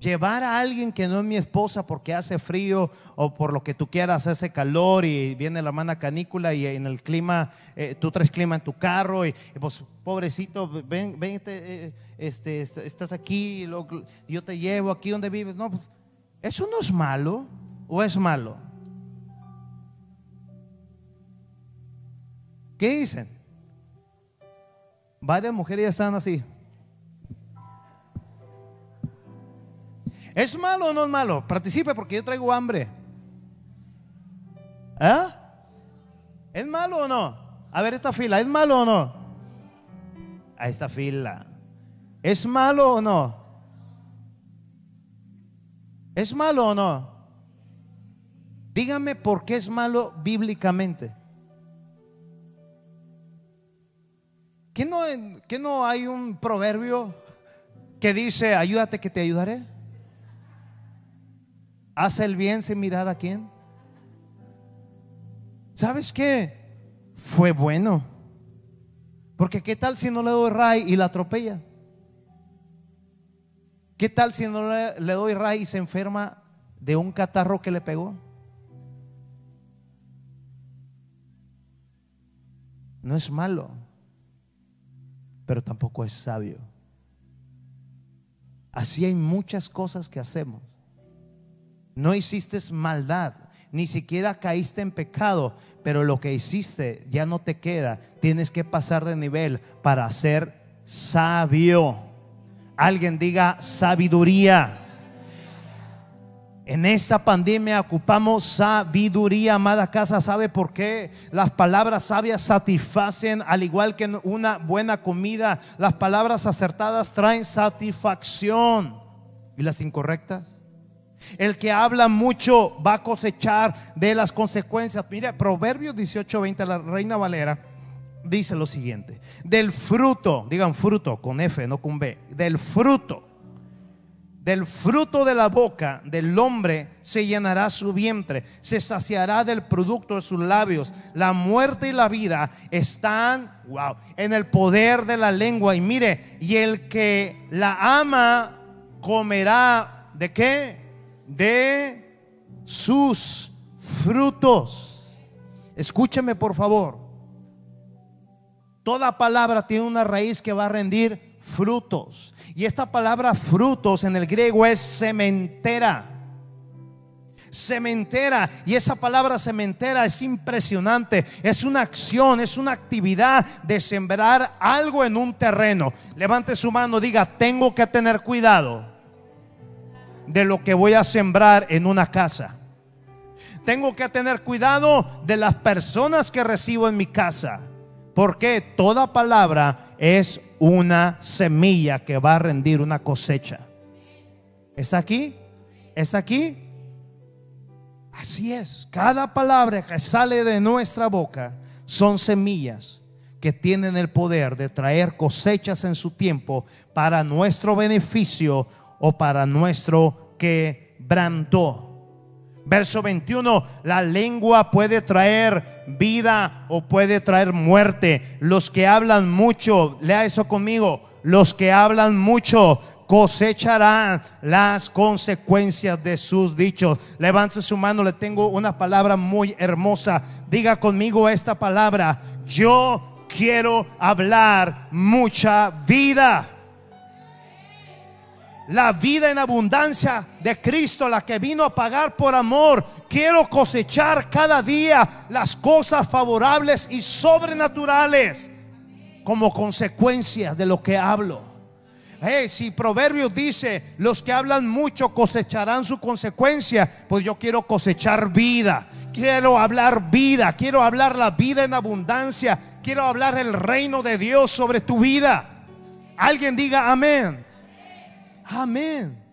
[SPEAKER 1] Llevar a alguien que no es mi esposa porque hace frío o por lo que tú quieras, hace calor y viene la hermana canícula y en el clima, eh, tú traes clima en tu carro y, pues pobrecito, ven, ven eh, este, estás aquí, yo te llevo aquí donde vives. No, pues eso no es malo o es malo. ¿Qué dicen? Varias mujeres ya están así. ¿Es malo o no es malo? Participe porque yo traigo hambre. ¿Eh? ¿Es malo o no? A ver esta fila, ¿es malo o no? A esta fila. ¿Es malo o no? ¿Es malo o no? Dígame por qué es malo bíblicamente. ¿Qué no, no hay un proverbio que dice, ayúdate que te ayudaré? Haz el bien sin mirar a quién. ¿Sabes qué? Fue bueno. Porque ¿qué tal si no le doy ray y la atropella? ¿Qué tal si no le, le doy ray y se enferma de un catarro que le pegó? No es malo pero tampoco es sabio. Así hay muchas cosas que hacemos. No hiciste maldad, ni siquiera caíste en pecado, pero lo que hiciste ya no te queda. Tienes que pasar de nivel para ser sabio. Alguien diga sabiduría. En esta pandemia ocupamos sabiduría, amada casa. ¿Sabe por qué? Las palabras sabias satisfacen, al igual que una buena comida. Las palabras acertadas traen satisfacción. ¿Y las incorrectas? El que habla mucho va a cosechar de las consecuencias. Mire, Proverbios 18:20, la Reina Valera dice lo siguiente: Del fruto, digan fruto con F, no con B, del fruto del fruto de la boca del hombre se llenará su vientre, se saciará del producto de sus labios. La muerte y la vida están, wow, en el poder de la lengua. Y mire, y el que la ama comerá de qué? De sus frutos. Escúcheme por favor. Toda palabra tiene una raíz que va a rendir frutos. Y esta palabra frutos en el griego es cementera. Cementera. Y esa palabra cementera es impresionante. Es una acción, es una actividad de sembrar algo en un terreno. Levante su mano, diga, tengo que tener cuidado de lo que voy a sembrar en una casa. Tengo que tener cuidado de las personas que recibo en mi casa. Porque toda palabra es una semilla que va a rendir una cosecha. ¿Está aquí? ¿Está aquí? Así es. Cada palabra que sale de nuestra boca son semillas que tienen el poder de traer cosechas en su tiempo para nuestro beneficio o para nuestro quebranto. Verso 21, la lengua puede traer vida o puede traer muerte. Los que hablan mucho, lea eso conmigo, los que hablan mucho cosecharán las consecuencias de sus dichos. Levante su mano, le tengo una palabra muy hermosa. Diga conmigo esta palabra. Yo quiero hablar mucha vida la vida en abundancia de Cristo, la que vino a pagar por amor. Quiero cosechar cada día las cosas favorables y sobrenaturales como consecuencia de lo que hablo. si Proverbios dice, los que hablan mucho cosecharán su consecuencia, pues yo quiero cosechar vida. Quiero hablar vida, quiero hablar la vida en abundancia, quiero hablar el reino de Dios sobre tu vida. Alguien diga amén. Amén.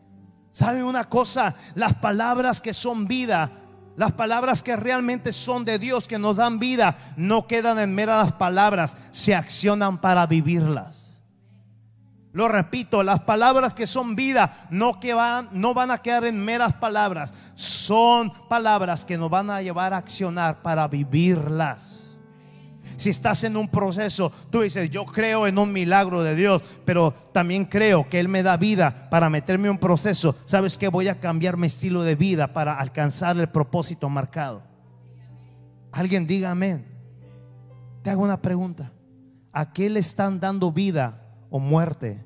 [SPEAKER 1] ¿Sabe una cosa? Las palabras que son vida, las palabras que realmente son de Dios, que nos dan vida, no quedan en meras palabras, se accionan para vivirlas. Lo repito, las palabras que son vida no, que van, no van a quedar en meras palabras, son palabras que nos van a llevar a accionar para vivirlas. Si estás en un proceso, tú dices, yo creo en un milagro de Dios, pero también creo que Él me da vida para meterme en un proceso. ¿Sabes que Voy a cambiar mi estilo de vida para alcanzar el propósito marcado. Alguien diga amén. Te hago una pregunta. ¿A qué le están dando vida o muerte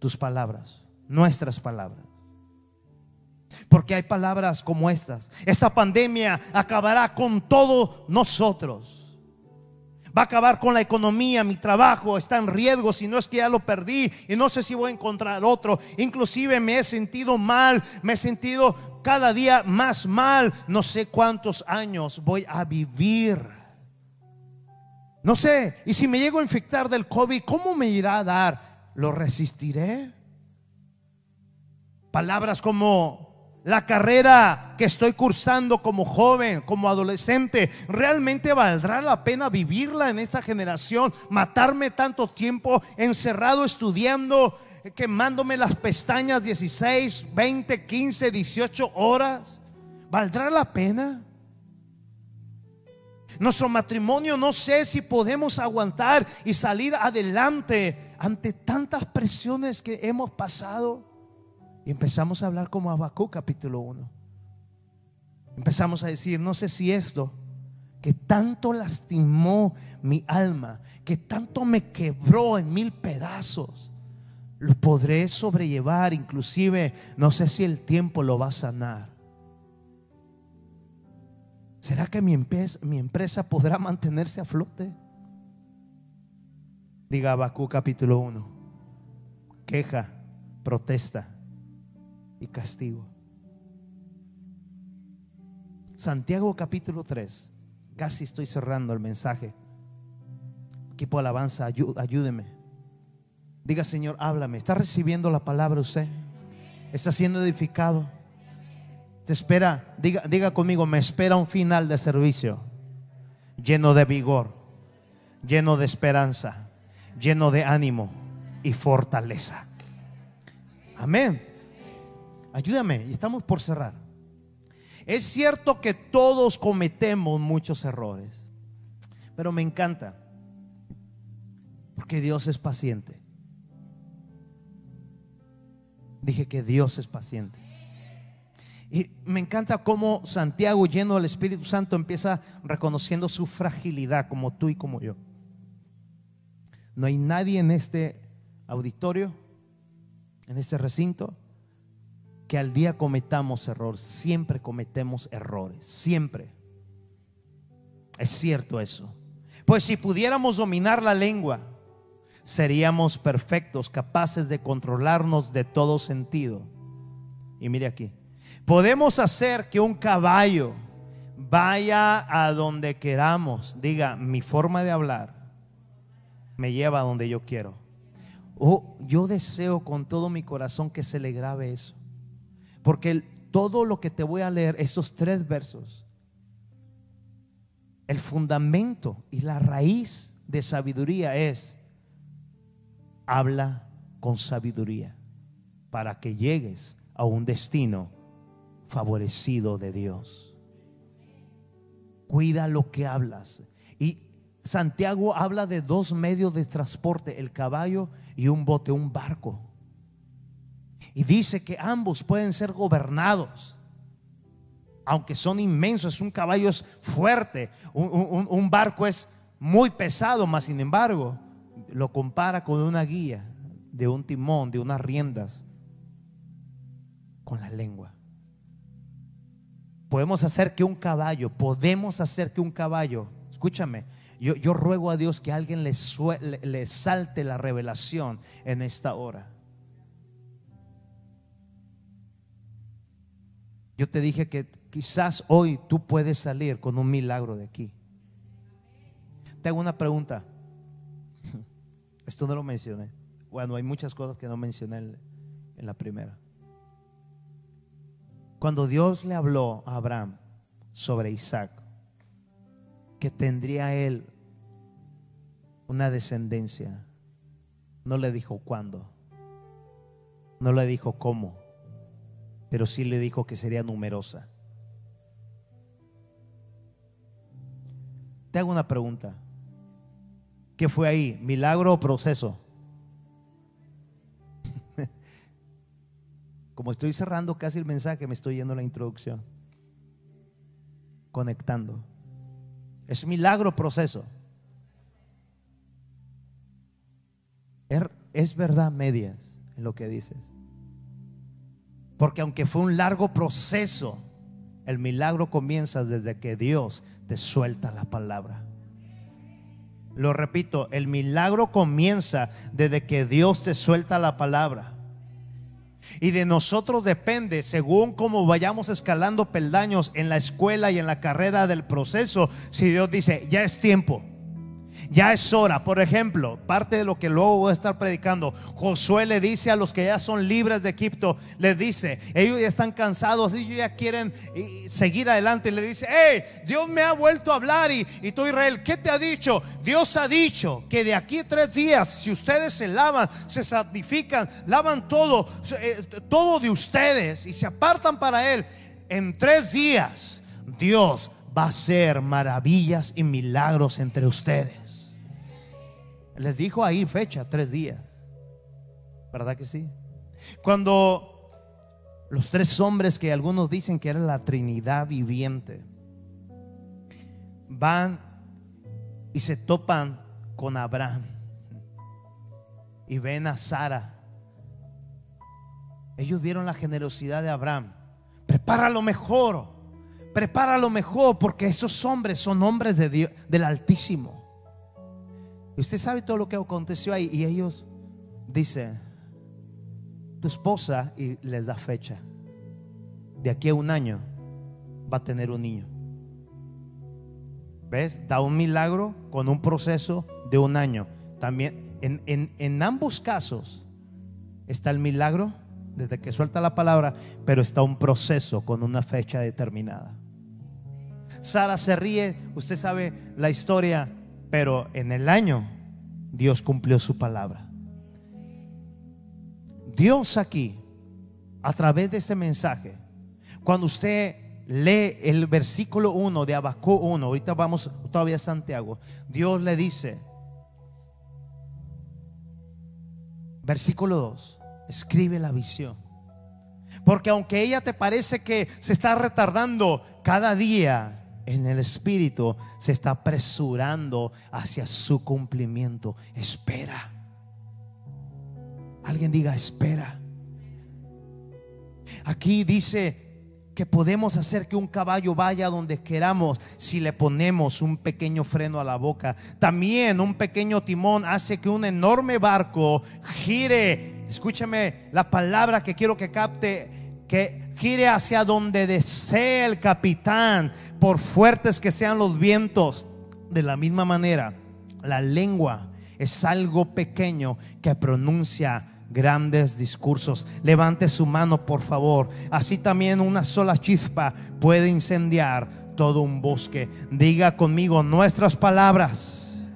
[SPEAKER 1] tus palabras? Nuestras palabras. Porque hay palabras como estas. Esta pandemia acabará con todos nosotros va a acabar con la economía, mi trabajo está en riesgo, si no es que ya lo perdí y no sé si voy a encontrar otro. Inclusive me he sentido mal, me he sentido cada día más mal. No sé cuántos años voy a vivir. No sé, y si me llego a infectar del COVID, ¿cómo me irá a dar? ¿Lo resistiré? Palabras como la carrera que estoy cursando como joven, como adolescente, ¿realmente valdrá la pena vivirla en esta generación? Matarme tanto tiempo encerrado estudiando, quemándome las pestañas 16, 20, 15, 18 horas. ¿Valdrá la pena? Nuestro matrimonio no sé si podemos aguantar y salir adelante ante tantas presiones que hemos pasado. Y empezamos a hablar como Abacú capítulo 1. Empezamos a decir, no sé si esto que tanto lastimó mi alma, que tanto me quebró en mil pedazos, lo podré sobrellevar, inclusive no sé si el tiempo lo va a sanar. ¿Será que mi mi empresa podrá mantenerse a flote? Diga Abacú capítulo 1. Queja, protesta castigo. Santiago capítulo 3. Casi estoy cerrando el mensaje. Equipo alabanza, ayú- ayúdeme. Diga, Señor, háblame. ¿Está recibiendo la palabra usted? ¿Está siendo edificado? Te espera, diga, diga conmigo, me espera un final de servicio lleno de vigor, lleno de esperanza, lleno de ánimo y fortaleza. Amén. Ayúdame, y estamos por cerrar. Es cierto que todos cometemos muchos errores, pero me encanta porque Dios es paciente. Dije que Dios es paciente. Y me encanta cómo Santiago, lleno del Espíritu Santo, empieza reconociendo su fragilidad, como tú y como yo. No hay nadie en este auditorio, en este recinto, que al día cometamos errores. Siempre cometemos errores, siempre. Es cierto eso. Pues si pudiéramos dominar la lengua, seríamos perfectos, capaces de controlarnos de todo sentido. Y mire aquí, podemos hacer que un caballo vaya a donde queramos. Diga, mi forma de hablar me lleva a donde yo quiero. Oh, yo deseo con todo mi corazón que se le grabe eso. Porque todo lo que te voy a leer, esos tres versos, el fundamento y la raíz de sabiduría es, habla con sabiduría para que llegues a un destino favorecido de Dios. Cuida lo que hablas. Y Santiago habla de dos medios de transporte, el caballo y un bote, un barco. Y dice que ambos pueden ser gobernados. Aunque son inmensos, un caballo es fuerte, un, barco es muy pesado, más sin embargo, lo compara con una guía, de un timón, de unas riendas, con la lengua. Podemos hacer que un caballo, podemos hacer que un caballo, escúchame, yo, ruego a Dios que alguien le salte la revelación en esta hora. Yo te dije que quizás hoy tú puedes salir con un milagro de aquí. Te hago una pregunta. Esto no lo mencioné. Bueno, hay muchas cosas que no mencioné en, la primera. Cuando Dios le habló a Abraham sobre Isaac, que tendría él una descendencia, no le dijo cuándo, no le dijo cómo, pero sí le dijo que sería numerosa. Te hago una pregunta. ¿Qué fue ahí? ¿Milagro o proceso? Como estoy cerrando casi el mensaje, me estoy yendo a la introducción. Conectando. ¿Es milagro o proceso? Er- Es verdad medias en lo que dices. Porque aunque fue un largo proceso, el milagro comienza desde que Dios te suelta la palabra. Lo repito, el milagro comienza desde que Dios te suelta la palabra. Y de nosotros depende, según cómo vayamos escalando peldaños en la escuela y en la carrera del proceso, si Dios dice, ya es tiempo. Ya es hora. Por ejemplo, parte de lo que luego voy a estar predicando, Josué le dice a los que ya son libres de Egipto, le dice, ellos ya están cansados, ellos ya quieren seguir adelante. Le dice, hey, Dios me ha vuelto a hablar y, y tú Israel, ¿qué te ha dicho? Dios ha dicho que de aquí a tres días, si ustedes se lavan, se santifican, lavan todo, eh, todo de ustedes y se apartan para Él, en tres días Dios va a hacer maravillas y milagros entre ustedes. Les dijo ahí fecha, tres días. ¿Verdad que sí? Cuando los tres hombres que algunos dicen que era la Trinidad viviente van y se topan con Abraham y ven a Sara. Ellos vieron la generosidad de Abraham. Prepara lo mejor Prepara lo mejor porque esos hombres son hombres de Dios, del Altísimo. Usted sabe todo lo que aconteció ahí. Y ellos dicen, tu esposa, y les da fecha. De aquí a un año va a tener un niño. ¿Ves? Da un milagro con un proceso de un año. También en, en- en ambos casos está el milagro desde que suelta la palabra, pero está un proceso con una fecha determinada. Sara se ríe, usted sabe la historia, pero en el año Dios cumplió su palabra. Dios aquí, a través de ese mensaje, cuando usted lee el versículo 1 de Abacú 1, ahorita vamos todavía a Santiago, Dios le dice, versículo 2, escribe la visión. Porque aunque ella te parece que se está retardando cada día, en el espíritu se está apresurando hacia su cumplimiento. Espera. Alguien diga, espera. Aquí dice que podemos hacer que un caballo vaya donde queramos si le ponemos un pequeño freno a la boca. También un pequeño timón hace que un enorme barco gire. Escúchame la palabra que quiero que capte, que gire hacia donde desee el capitán, por fuertes que sean los vientos. De la misma manera, la lengua es algo pequeño que pronuncia grandes discursos. Levante su mano, por favor. Así también una sola chispa puede incendiar todo un bosque. Diga conmigo, nuestras palabras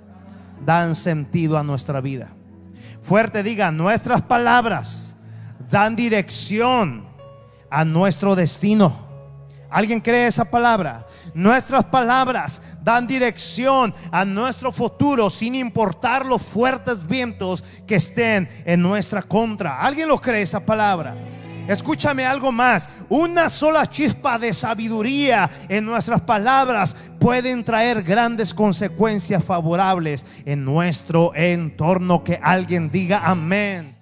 [SPEAKER 1] dan sentido a nuestra vida. Fuerte diga, nuestras palabras dan dirección a nuestro destino. ¿Alguien cree esa palabra? Nuestras palabras dan dirección a nuestro futuro sin importar los fuertes vientos que estén en nuestra contra. ¿Alguien lo cree esa palabra? Escúchame algo más. Una sola chispa de sabiduría en nuestras palabras pueden traer grandes consecuencias favorables en nuestro entorno. Que alguien diga amén.